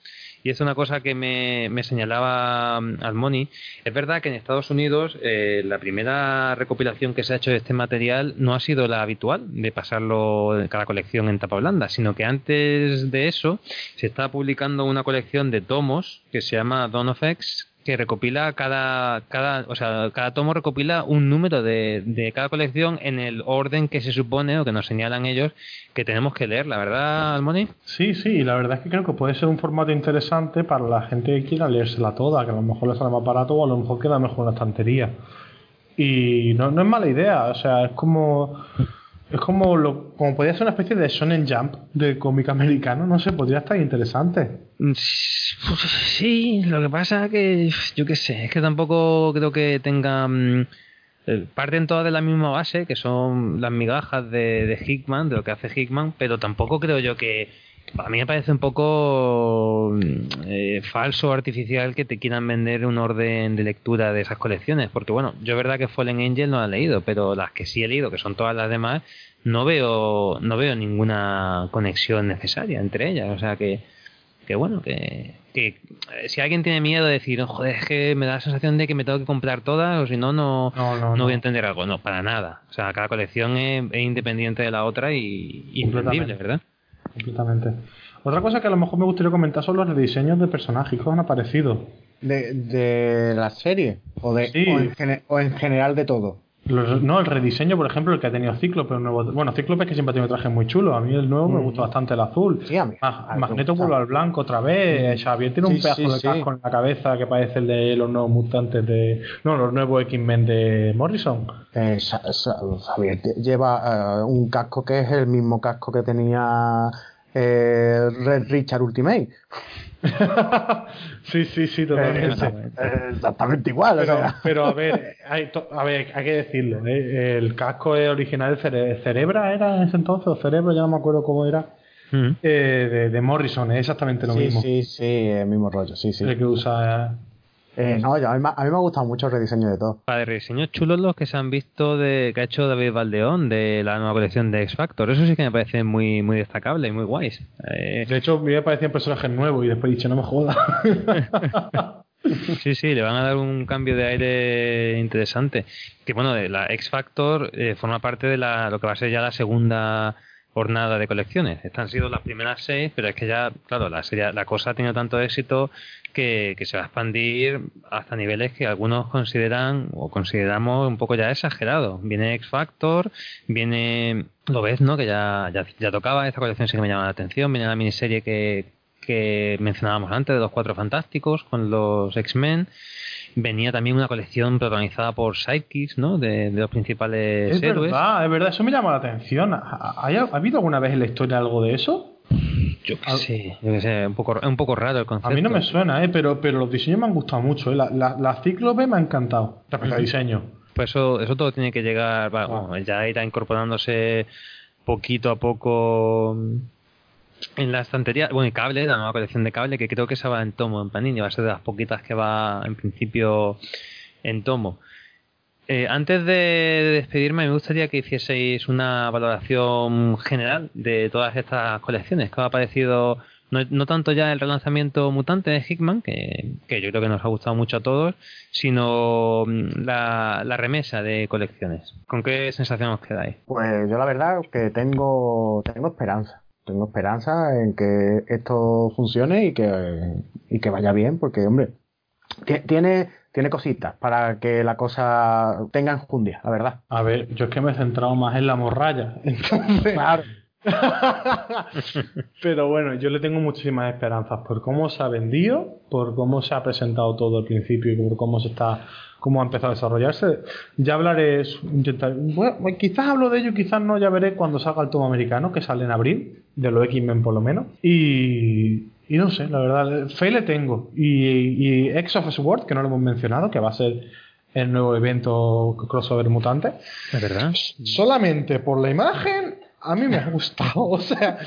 y es una cosa que me, me señalaba mm, Almoni, es verdad que en Estados Unidos eh, la primera recopilación que se ha hecho de este material no ha sido la habitual, de pasarlo cada colección en tapa blanda, sino que antes de eso se está publicando una colección de tomos que se llama Dawn of X, que recopila cada, cada, o sea, cada tomo recopila un número de, de cada colección en el orden que se supone o que nos señalan ellos que tenemos que leer, la verdad, Almoni.
Sí, sí, la verdad es que creo que puede ser un formato interesante para la gente que quiera leérsela toda, que a lo mejor le sale más barato o a lo mejor queda mejor en la estantería. Y no, no es mala idea, o sea, es como es como lo como podría ser una especie de Shonen Jump de cómic americano, no sé, podría estar interesante.
Mm, Sí, lo que pasa que yo qué sé, es que tampoco creo que tengan eh, parten todas de la misma base, que son las migajas de, de Hickman, de lo que hace Hickman, pero tampoco creo yo que a mí me parece un poco mm, eh, falso o artificial que te quieran vender un orden de lectura de esas colecciones, porque bueno, yo es verdad que Fallen Angel no la he leído, pero las que sí he leído, que son todas las demás, no veo no veo ninguna conexión necesaria entre ellas, o sea que que bueno, que, que eh, si alguien tiene miedo de decir, "Oh, joder, es que me da la sensación de que me tengo que comprar todas o si no, no,
No, no,
no
no.
voy a entender algo. No, para nada. O sea, cada colección es, es independiente de la otra y, y ¿verdad?
Completamente. Otra cosa que a lo mejor me gustaría comentar son los rediseños de personajes que han aparecido.
De, de la serie o, de,
Sí.
o, en gene- o en general de todo.
Los- no, el rediseño, por ejemplo, el que ha tenido Cíclope, un nuevo, bueno, Cíclope que siempre ha tenido trajes muy chulos, a mí el nuevo me
Mm.
gustó bastante el azul.
Sí, a mí.
Ma- Magneto vuelve al blanco otra vez, Xavier tiene un pedazo
sí,
de casco en la cabeza que parece el de los nuevos mutantes de... No, los nuevos X-Men de Morrison.
Eh, Xavier lleva eh, un casco que es el mismo casco que tenía eh, Red Richard Ultimate.
sí, sí, sí,
Eh,
totalmente.
eh, exactamente igual. o
Pero,
sea.
pero a ver, hay, to- a ver, hay que decirlo. ¿eh? El casco es original de Cere- Cerebra, ¿era en ese entonces? O Cerebro, ya no me acuerdo cómo era.
Ujú.
Eh, de, de Morrison, es exactamente lo
sí,
mismo.
sí, sí, el mismo rollo, sí, sí.
El que usa.
Eh, no, yo- a, mí, me- a mí me ha gustado mucho el rediseño de todo.
Para diseños chulos los que se han visto de que ha hecho David Valdeón de la nueva colección de X Factor. Eso sí que me parece muy muy destacable y muy guays. Eh,
De hecho, a mí me parecían personajes nuevos y después he dicho, no me jodas.
Sí, sí, le van a dar un cambio de aire interesante. Que bueno, de la X Factor eh, forma parte de la, lo que va a ser ya la segunda jornada de colecciones. Estas han sido las primeras seis, pero es que ya, claro, la, serie, la cosa ha tenido tanto éxito que, que se va a expandir hasta niveles que algunos consideran o consideramos un poco ya exagerado. Viene X Factor, viene, lo ves, ¿no? Que ya, ya, ya tocaba, esta colección sí que me llama la atención, viene la miniserie que, que mencionábamos antes de los Cuatro Fantásticos con los X-Men. Venía también una colección protagonizada por sidekicks, ¿no? De, de los principales
es
héroes.
verdad, es verdad, eso me llama la atención. ¿Ha, ha- ¿ha habido alguna vez en la historia algo de eso?
Yo qué sé, yo qué sé, un poco, un poco raro el
A
concepto.
mí no me suena, ¿eh? pero, pero los diseños me han gustado mucho. ¿eh? La, la, la Cíclope me ha encantado respecto al diseño.
Pues eso, eso todo tiene que llegar, bueno, ya irá incorporándose poquito a poco en la estantería. Bueno, y cable, la nueva colección de cable, que creo que esa va en tomo en Panini, va a ser de las poquitas que va en principio en tomo. Eh, antes de despedirme, me gustaría que hicieseis una valoración general de todas estas colecciones. ¿Qué os ha parecido? No, no tanto ya el relanzamiento mutante de Hickman, que, que yo creo que nos ha gustado mucho a todos, sino mm, la, la remesa de colecciones. ¿Con qué sensación os quedáis?
Pues yo la verdad que tengo, tengo esperanza. Tengo esperanza en que esto funcione y que, y que vaya bien, porque, hombre, ti- tiene, tiene cositas para que la cosa tenga enjundia, la verdad.
A ver, yo es que me he centrado más en la morralla. Entonces,
Claro.
Pero bueno, yo le tengo muchísimas esperanzas por cómo se ha vendido, por cómo se ha presentado todo al principio y por cómo se está, cómo ha empezado a desarrollarse. Ya hablaré, intentar, bueno, quizás hablo de ello, quizás no, ya veré cuando salga el tomo americano, que sale en abril, de los X-Men por lo menos. Y, y no sé, la verdad, fe le tengo. Y, y X of Sword, que no lo hemos mencionado, que va a ser el nuevo evento crossover mutante.
¿Es verdad?
Solamente por la imagen, a mí me ha gustado. O sea,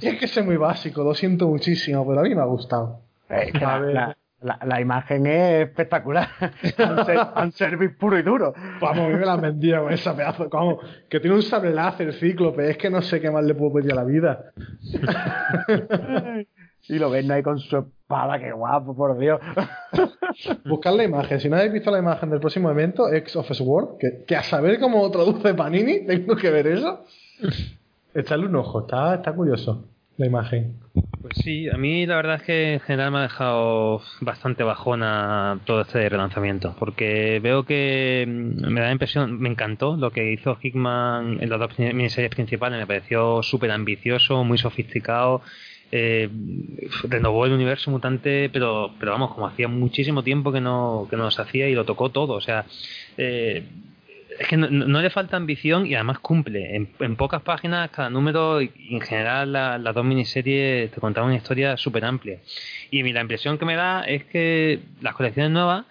y es que soy muy básico, lo siento muchísimo, pero a mí me ha gustado.
Eh, que
A
la,
ver.
la- la- la imagen es espectacular. Fanser- Fanservice puro y duro.
Vamos, me la han vendido con esa pedazo. Vamos, que tiene un sable láser cíclope, es que no sé qué más le puedo pedir a la vida.
Y lo ven ahí con su espada, qué guapo, por Dios.
Buscar la imagen. Si no habéis visto la imagen del próximo evento, X of Sword, que, que a saber cómo traduce Panini, tengo que ver eso. Echarle un ojo, está, está curioso la imagen.
Pues sí, a mí la verdad es que en general me ha dejado bastante bajona todo este relanzamiento, porque veo que mm, me da la impresión, me encantó lo que hizo Hickman en las dos miniseries principales, me pareció súper ambicioso, muy sofisticado, eh, renovó el universo mutante, pero, pero vamos, como hacía muchísimo tiempo que no, que no se hacía y lo tocó todo, o sea, eh, es que no, le falta ambición y además cumple. En, en pocas páginas, cada número, y en general, la- las dos miniseries te contaban una historia súper amplia. Y mi- la impresión que me da es que las colecciones nuevas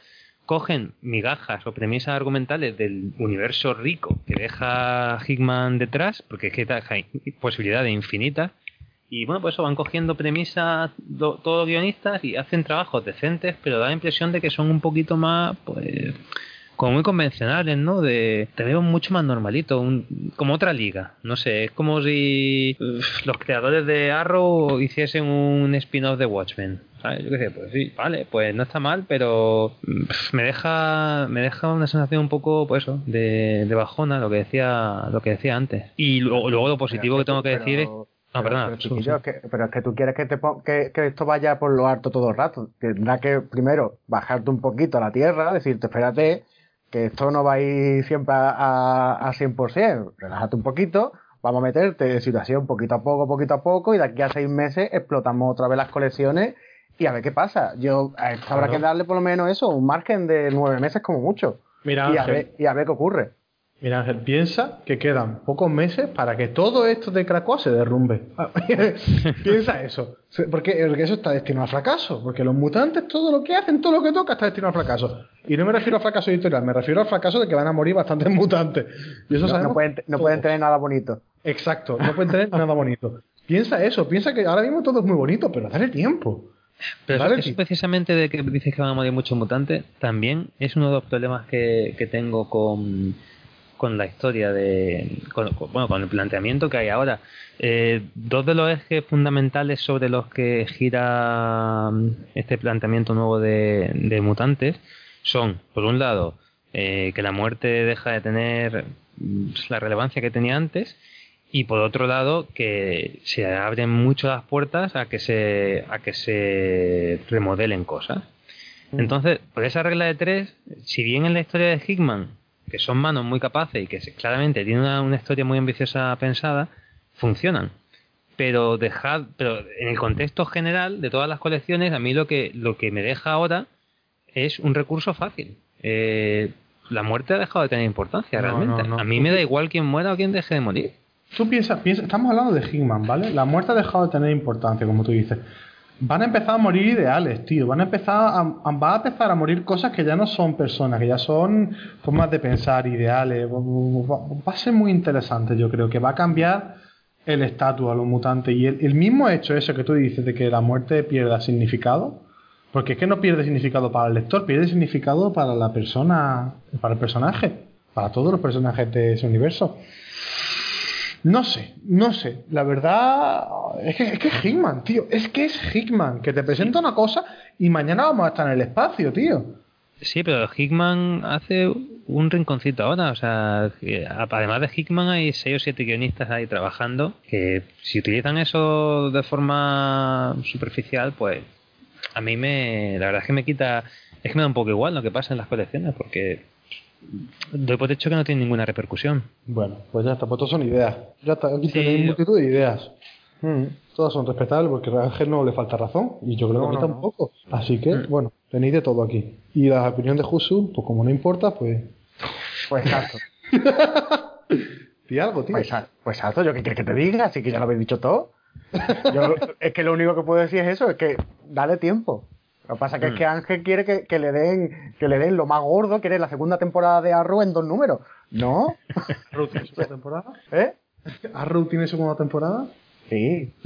cogen migajas o premisas argumentales del universo rico que deja Hickman detrás, porque es que deja posibilidades infinitas. Y bueno, pues eso van cogiendo premisas do- todos guionistas y hacen trabajos decentes, pero da la impresión de que son un poquito más, pues, como muy convencionales, ¿no? De te veo mucho más normalito, un- como otra liga. No sé, es como si los creadores de Arrow hiciesen un spin-off de Watchmen. ¿sabes? Yo qué sé, pues sí, vale, pues no está mal, pero me deja me deja una sensación un poco, pues eso, de, de bajona, lo que decía lo que decía antes. Y luego, luego lo positivo que tengo que decir es no, perdona,
pero, que, pero es que tú quieres que, te que, que esto vaya por lo alto todo el rato. Tendrá que primero bajarte un poquito a la tierra, decirte, espérate, que esto no va a ir siempre a, a, a 100%. Relájate un poquito, vamos a meterte en situación poquito a poco, poquito a poco, y de aquí a seis meses explotamos otra vez las colecciones y a ver qué pasa. Yo a esto habrá
Claro.
que darle por lo menos eso, un margen de nueve meses como mucho.
Mira,
Y a, ver, y a ver qué ocurre.
Mira, Ángel, piensa que quedan pocos meses para que todo esto de Krakoa se derrumbe. piensa eso. Porque, porque eso está destinado al fracaso. Porque los mutantes, todo lo que hacen, todo lo que toca, está destinado al fracaso. Y no me refiero al fracaso editorial, me refiero al fracaso de que van a morir bastantes mutantes. Y eso
No, pueden, no pueden tener nada bonito.
Exacto, no pueden tener nada bonito. Piensa eso, piensa que ahora mismo todo es muy bonito, pero dale tiempo.
Pero
¿Vale,
eso, precisamente de que dices que van a morir muchos mutantes, también es uno de los problemas que, que tengo con, con la historia de. Con, con- bueno, con el planteamiento que hay ahora. Eh, dos de los ejes fundamentales sobre los que gira mm, este planteamiento nuevo de, de mutantes son, por un lado, eh, que la muerte deja de tener mm, la relevancia que tenía antes y por otro lado que se abren mucho las puertas a que se a que se remodelen cosas entonces por esa regla de tres si bien en la historia de Hickman que son manos muy capaces y que claramente tiene una, una historia muy ambiciosa pensada funcionan pero dejad pero en el contexto general de todas las colecciones a mí lo que lo que me deja ahora es un recurso fácil Eh, la muerte ha dejado de tener importancia
No,
realmente
no, no.
a mí me da igual quién muera o quién deje de morir
Tú piensas, piensa, estamos hablando de Hickman, ¿vale? La muerte ha dejado de tener importancia, como tú dices. Van a empezar a morir ideales, tío. Van a empezar a, a- empezar a morir cosas que ya no son personas, que ya son formas de pensar, ideales. Va, va- a ser muy interesante, yo creo, que va a cambiar el estatus a los mutantes. Y el, el mismo hecho ese que tú dices de que la muerte pierda significado, porque es que no pierde significado para el lector, pierde significado para la persona, para el personaje, para todos los personajes de ese universo. No sé, no sé. La verdad es que es que es Hickman, tío. Es que es Hickman, que te presenta una cosa y mañana vamos a estar en el espacio, tío.
Sí, pero Hickman hace un rinconcito ahora. O sea, además de Hickman hay seis o siete guionistas ahí trabajando que si utilizan eso de forma superficial, pues a mí me... La verdad es que me quita... Es que me da un poco igual lo que pasa en las colecciones porque doy por hecho que no tiene ninguna repercusión.
Bueno, pues ya está, pues todas son ideas. Ya está, aquí
Sí.
tenéis multitud de ideas. Mm, Todas son respetables porque a Ángel no le falta razón y yo creo que a mí
No,
tampoco. Así que,
Mm.
bueno, tenéis de todo aquí. Y la opinión de Jusu, pues como no importa, pues.
Pues exacto.
Di algo, tío.
Pues, exacto, pues exacto, yo qué quieres que te diga, así que ya lo habéis dicho todo. Yo, es que lo único que puedo decir es eso, es que dale tiempo. Lo que pasa que es que Ángel quiere que, que le den que le den lo más gordo, quiere la segunda temporada de Arrow en dos números. ¿No?
¿Arrow tiene segunda temporada?
¿Eh?
¿Arrow tiene segunda temporada?
Sí.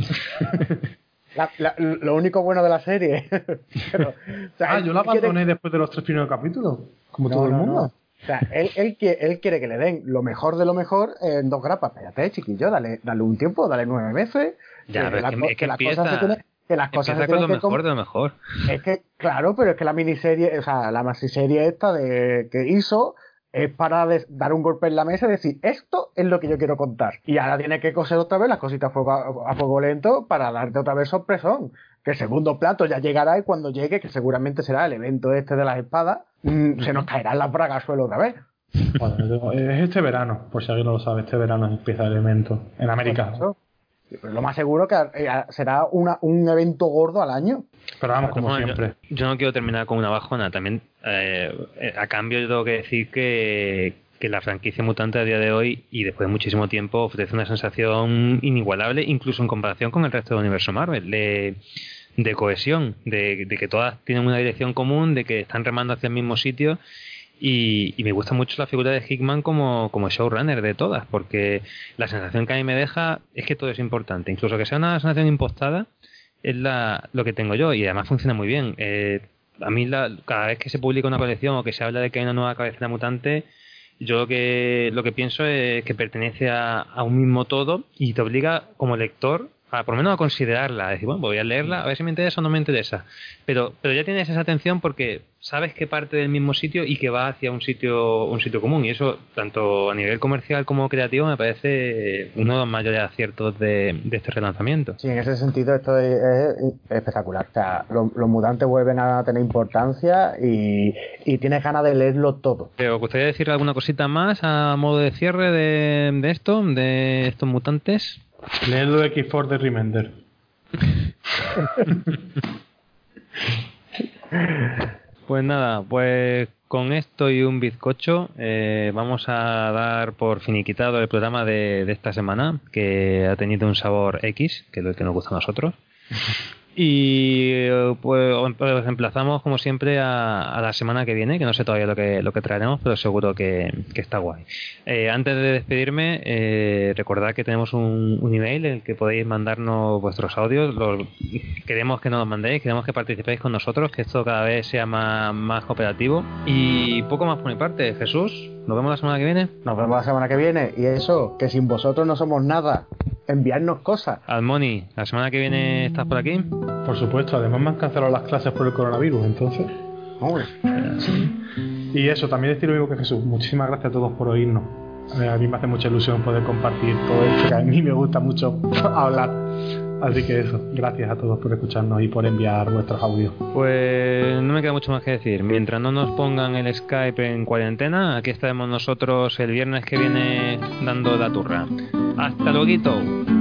La- la- lo único bueno de la serie. Pero, o sea,
Ah, yo la
quiere-
abandoné después de los tres primeros capítulos. Como
No,
todo el
no,
mundo.
no. O sea, él, él, quiere, él quiere que le den lo mejor de lo mejor en dos grapas. Espérate, chiquillo, dale, dale un tiempo, dale nueve meses.
Ya, pero es que- es que
las
empieza-
cosas se tienen- que las cosas se
Empieza con lo
tienen que com-
mejor de lo mejor.
Es que, claro, pero es que la miniserie, o sea, la masiserie esta de, que hizo es para des- dar un golpe en la mesa y decir, esto es lo que yo quiero contar. Y ahora tiene que coser otra vez las cositas a fuego, a fuego lento para darte otra vez sorpresón. Que el segundo plato ya llegará y cuando llegue, que seguramente será el evento este de las espadas, mm, se nos caerán las bragas al suelo otra vez.
Bueno, es este verano, por si alguien no lo sabe, este verano empieza el evento en América.
Eso. Pero lo más seguro que eh, será una, un evento gordo al año.
Pero vamos, como
Bueno,
siempre.
Yo, no quiero terminar con una bajona. También, eh, eh, a cambio, yo tengo que decir que, que la franquicia mutante a día de hoy y después de muchísimo tiempo ofrece una sensación inigualable, incluso en comparación con el resto del universo Marvel, de, de cohesión, de, de que todas tienen una dirección común, de que están remando hacia el mismo sitio. Y, y me gusta mucho la figura de Hickman como, como showrunner de todas, porque la sensación que a mí me deja es que todo es importante, incluso que sea una sensación impostada, es la, lo que tengo yo y además funciona muy bien. Eh, a mí la- cada vez que se publica una colección o que se habla de que hay una nueva cabecera mutante, yo lo que, lo que pienso es que pertenece a, a un mismo todo y te obliga como lector a por lo menos a considerarla, a decir, bueno, voy a leerla, a ver si me interesa o no me interesa. Pero, pero ya tienes esa atención porque sabes que parte del mismo sitio y que va hacia un sitio, un sitio común. Y eso, tanto a nivel comercial como creativo, me parece uno de los mayores aciertos de, de este relanzamiento.
Sí, en ese sentido esto es, es espectacular. O sea, lo- los mutantes vuelven a tener importancia y, y tienes ganas de leerlo todo.
¿Te ¿Os gustaría decir alguna cosita más a modo de cierre de, de esto, de estos mutantes?
Leerlo de X4 de Remender.
Pues nada, pues con esto y un bizcocho eh, vamos a dar por finiquitado el programa de, de esta semana, que ha tenido un sabor X, que es lo que nos gusta a nosotros. Y eh, pues os emplazamos como siempre a, a la semana que viene, que no sé todavía lo que, lo que traeremos, pero seguro que, que está guay. Eh, antes de despedirme, eh, recordad que tenemos un, un email en el que podéis mandarnos vuestros audios. Los- queremos que nos los mandéis, queremos que participéis con nosotros, que esto cada vez sea más, más cooperativo. Y poco más por mi parte, Jesús, nos vemos la semana que viene.
Nos vemos la semana que viene. Y eso, que sin vosotros no somos nada. Enviarnos cosas.
Almoni, la semana que viene estás por aquí.
Por supuesto, además me han cancelado las clases por el coronavirus, entonces.
Hombre,
Y eso, también decir lo mismo que Jesús. Muchísimas gracias a todos por oírnos. Eh, A mí me hace mucha ilusión poder compartir todo esto, que a mí me gusta mucho hablar. Así que eso, gracias a todos por escucharnos y por enviar vuestros audios.
Pues no me queda mucho más que decir. Mientras no nos pongan el Skype en cuarentena, aquí estaremos nosotros el viernes que viene dando la turra. Hasta luego.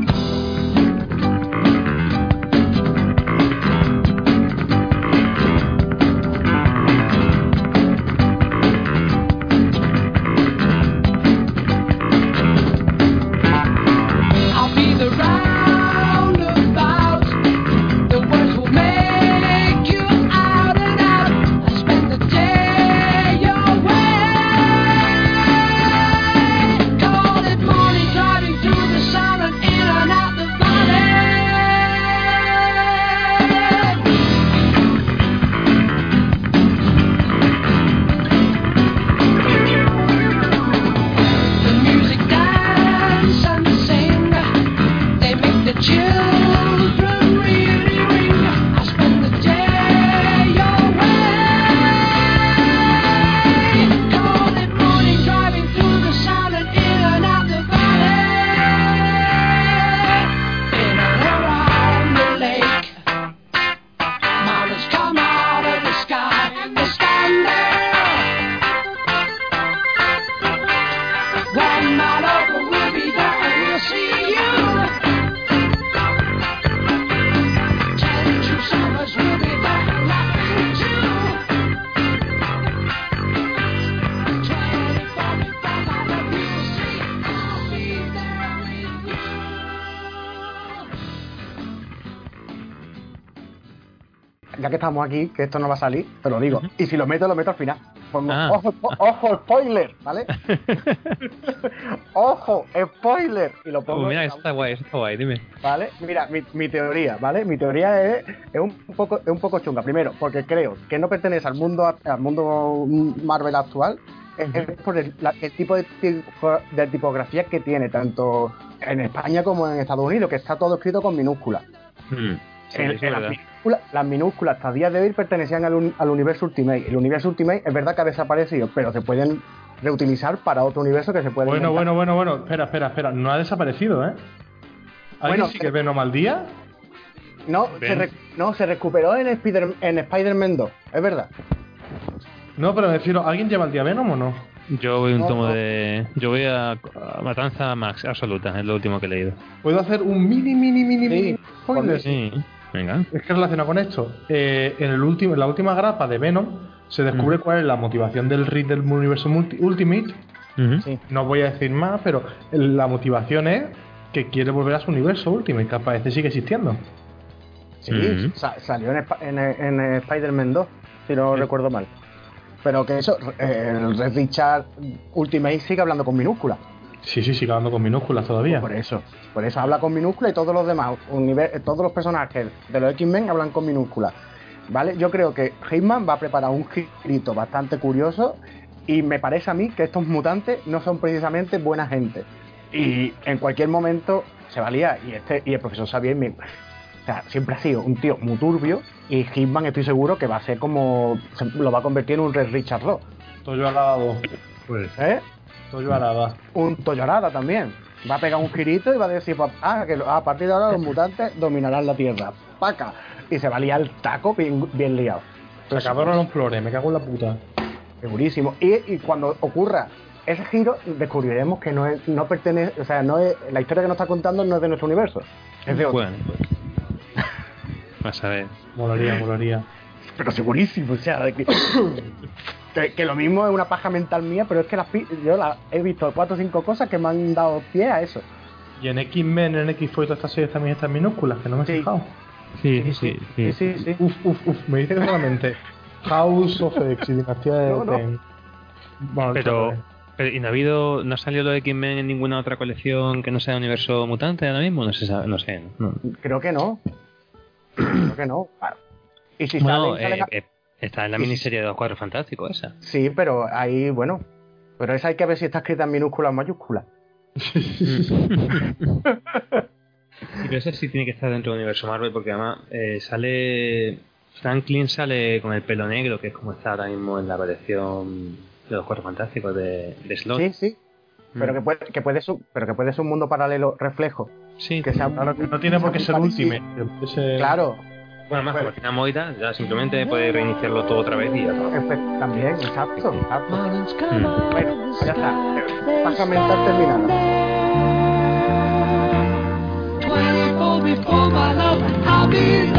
Aquí, que esto no va a salir, te lo digo. Y si lo meto, lo meto al final. Pongo,
Ah.
ojo, ojo, spoiler, ¿vale? ojo, spoiler. Y lo pongo.
Mira, está guay, está guay, dime.
¿Vale? Mira, mi, mi teoría, ¿vale? Mi teoría es, es un poco, es un poco chunga. Primero, porque creo que no pertenece al mundo, al mundo Marvel actual. Es, por el, la- el tipo de, tipo- de tipografía que tiene, tanto en España como en Estados Unidos, que está todo escrito con minúsculas.
Mm, sí,
En-. Minúsculas, las minúsculas hasta día de hoy pertenecían al, un- al universo Ultimate. El universo Ultimate es verdad que ha desaparecido, pero se pueden reutilizar para otro universo que se puede
Bueno,
inventar.
bueno, bueno, bueno. Espera, espera, espera. No ha desaparecido, ¿eh? ¿Alguien
Bueno,
sí que Venom al día?
No, se, re- no, se recuperó en, Spider, en Spider-Man 2, es verdad.
No, pero me refiero, ¿alguien lleva el día Venom o no?
Yo voy un tomo de. Yo voy a, a Matanza Max absoluta, es lo último que he leído.
¿Puedo hacer un mini, mini, mini,
Sí,
mini spoiler?
Sí, venga.
Es que relaciona con esto. Eh, en, el último, en la última grapa de Venom se descubre cuál es la motivación del Reed del universo multi- Ultimate.
Ujú.
Sí.
No voy a decir más, pero la motivación es que quiere volver a su universo Ultimate, que parece sigue existiendo.
Sí, sa- salió en, Sp- en, en Spider-Man 2, si no
Sí.
recuerdo mal. Pero que eso, eh, el Red Richard Ultimate sigue hablando con minúsculas.
Sí, sí, sigue hablando con minúsculas todavía.
Por eso. Por eso habla con minúsculas y todos los demás, todos los personajes de los X-Men hablan con minúsculas. ¿Vale? Yo creo que Hitman va a preparar un girito bastante curioso y me parece a mí que estos mutantes no son precisamente buena gente. Y en cualquier momento se va a liar. Y, este, y el profesor Xavier me- o sea, siempre ha sido un tío muy turbio y Hitman estoy seguro que va a ser como... lo va a convertir en un Red Richard 2.
Toyo Arado.
¿eh?
Toyo Arada.
un Toyorada también. Va a pegar un girito y va a decir, pues, ah, que a partir de ahora los mutantes dominarán la Tierra. Paca. Y se va a liar el taco bien, bien liado.
Se acabaron los flores, me cago en la puta.
Segurísimo. Y, y cuando ocurra ese giro, descubriremos que no es, no pertenece, o sea, no es, la historia que nos está contando no es de nuestro universo. Es de otro.
Bueno, pues. Vas a ver.
Molaría, molaría.
Pero segurísimo, o sea, de que, que, que lo mismo es una paja mental mía, pero es que las, pi- yo la, he visto cuatro o cinco cosas que me han dado pie a eso.
Y en X-Men, en X-Force, todas estas series también están minúsculas, que no me he
Sí.
fijado.
Sí, sí, sí.
Sí, sí, sí.
Uf, uf, uf. Me dice que solamente House of X y Dinastía de
No, no.
Bueno,
Pero, ¿y no ha habido, no ha salido lo de X-Men en ninguna otra colección que no sea universo mutante ahora mismo? No se sabe, no sé. no.
Creo que no. Creo que no. Claro. Y si
Bueno, eh, eh, está en la miniserie de los Cuatro Fantásticos esa.
Sí, pero ahí, bueno. Pero esa hay que ver si está escrita en minúsculas o mayúsculas.
Y pero ese sí tiene que estar dentro del universo Marvel porque además eh, sale. Franklin sale con el pelo negro, que es como está ahora mismo en la colección de los Cuatro Fantásticos de, de Slot.
Sí, sí. Pero
Mm.
que puede, que puede ser, pero que puede ser un mundo paralelo reflejo.
Sí,
Que sea,
Claro, que no tiene por qué ser Ultimate. Ese-
Claro,
bueno, más como tiene Moira, ya simplemente puede reiniciarlo todo otra vez y ya está.
efe- también, exacto, exacto.
Mm.
Bueno, pues ya está.
sun
Paja mental terminada.
24 before my love, I'll be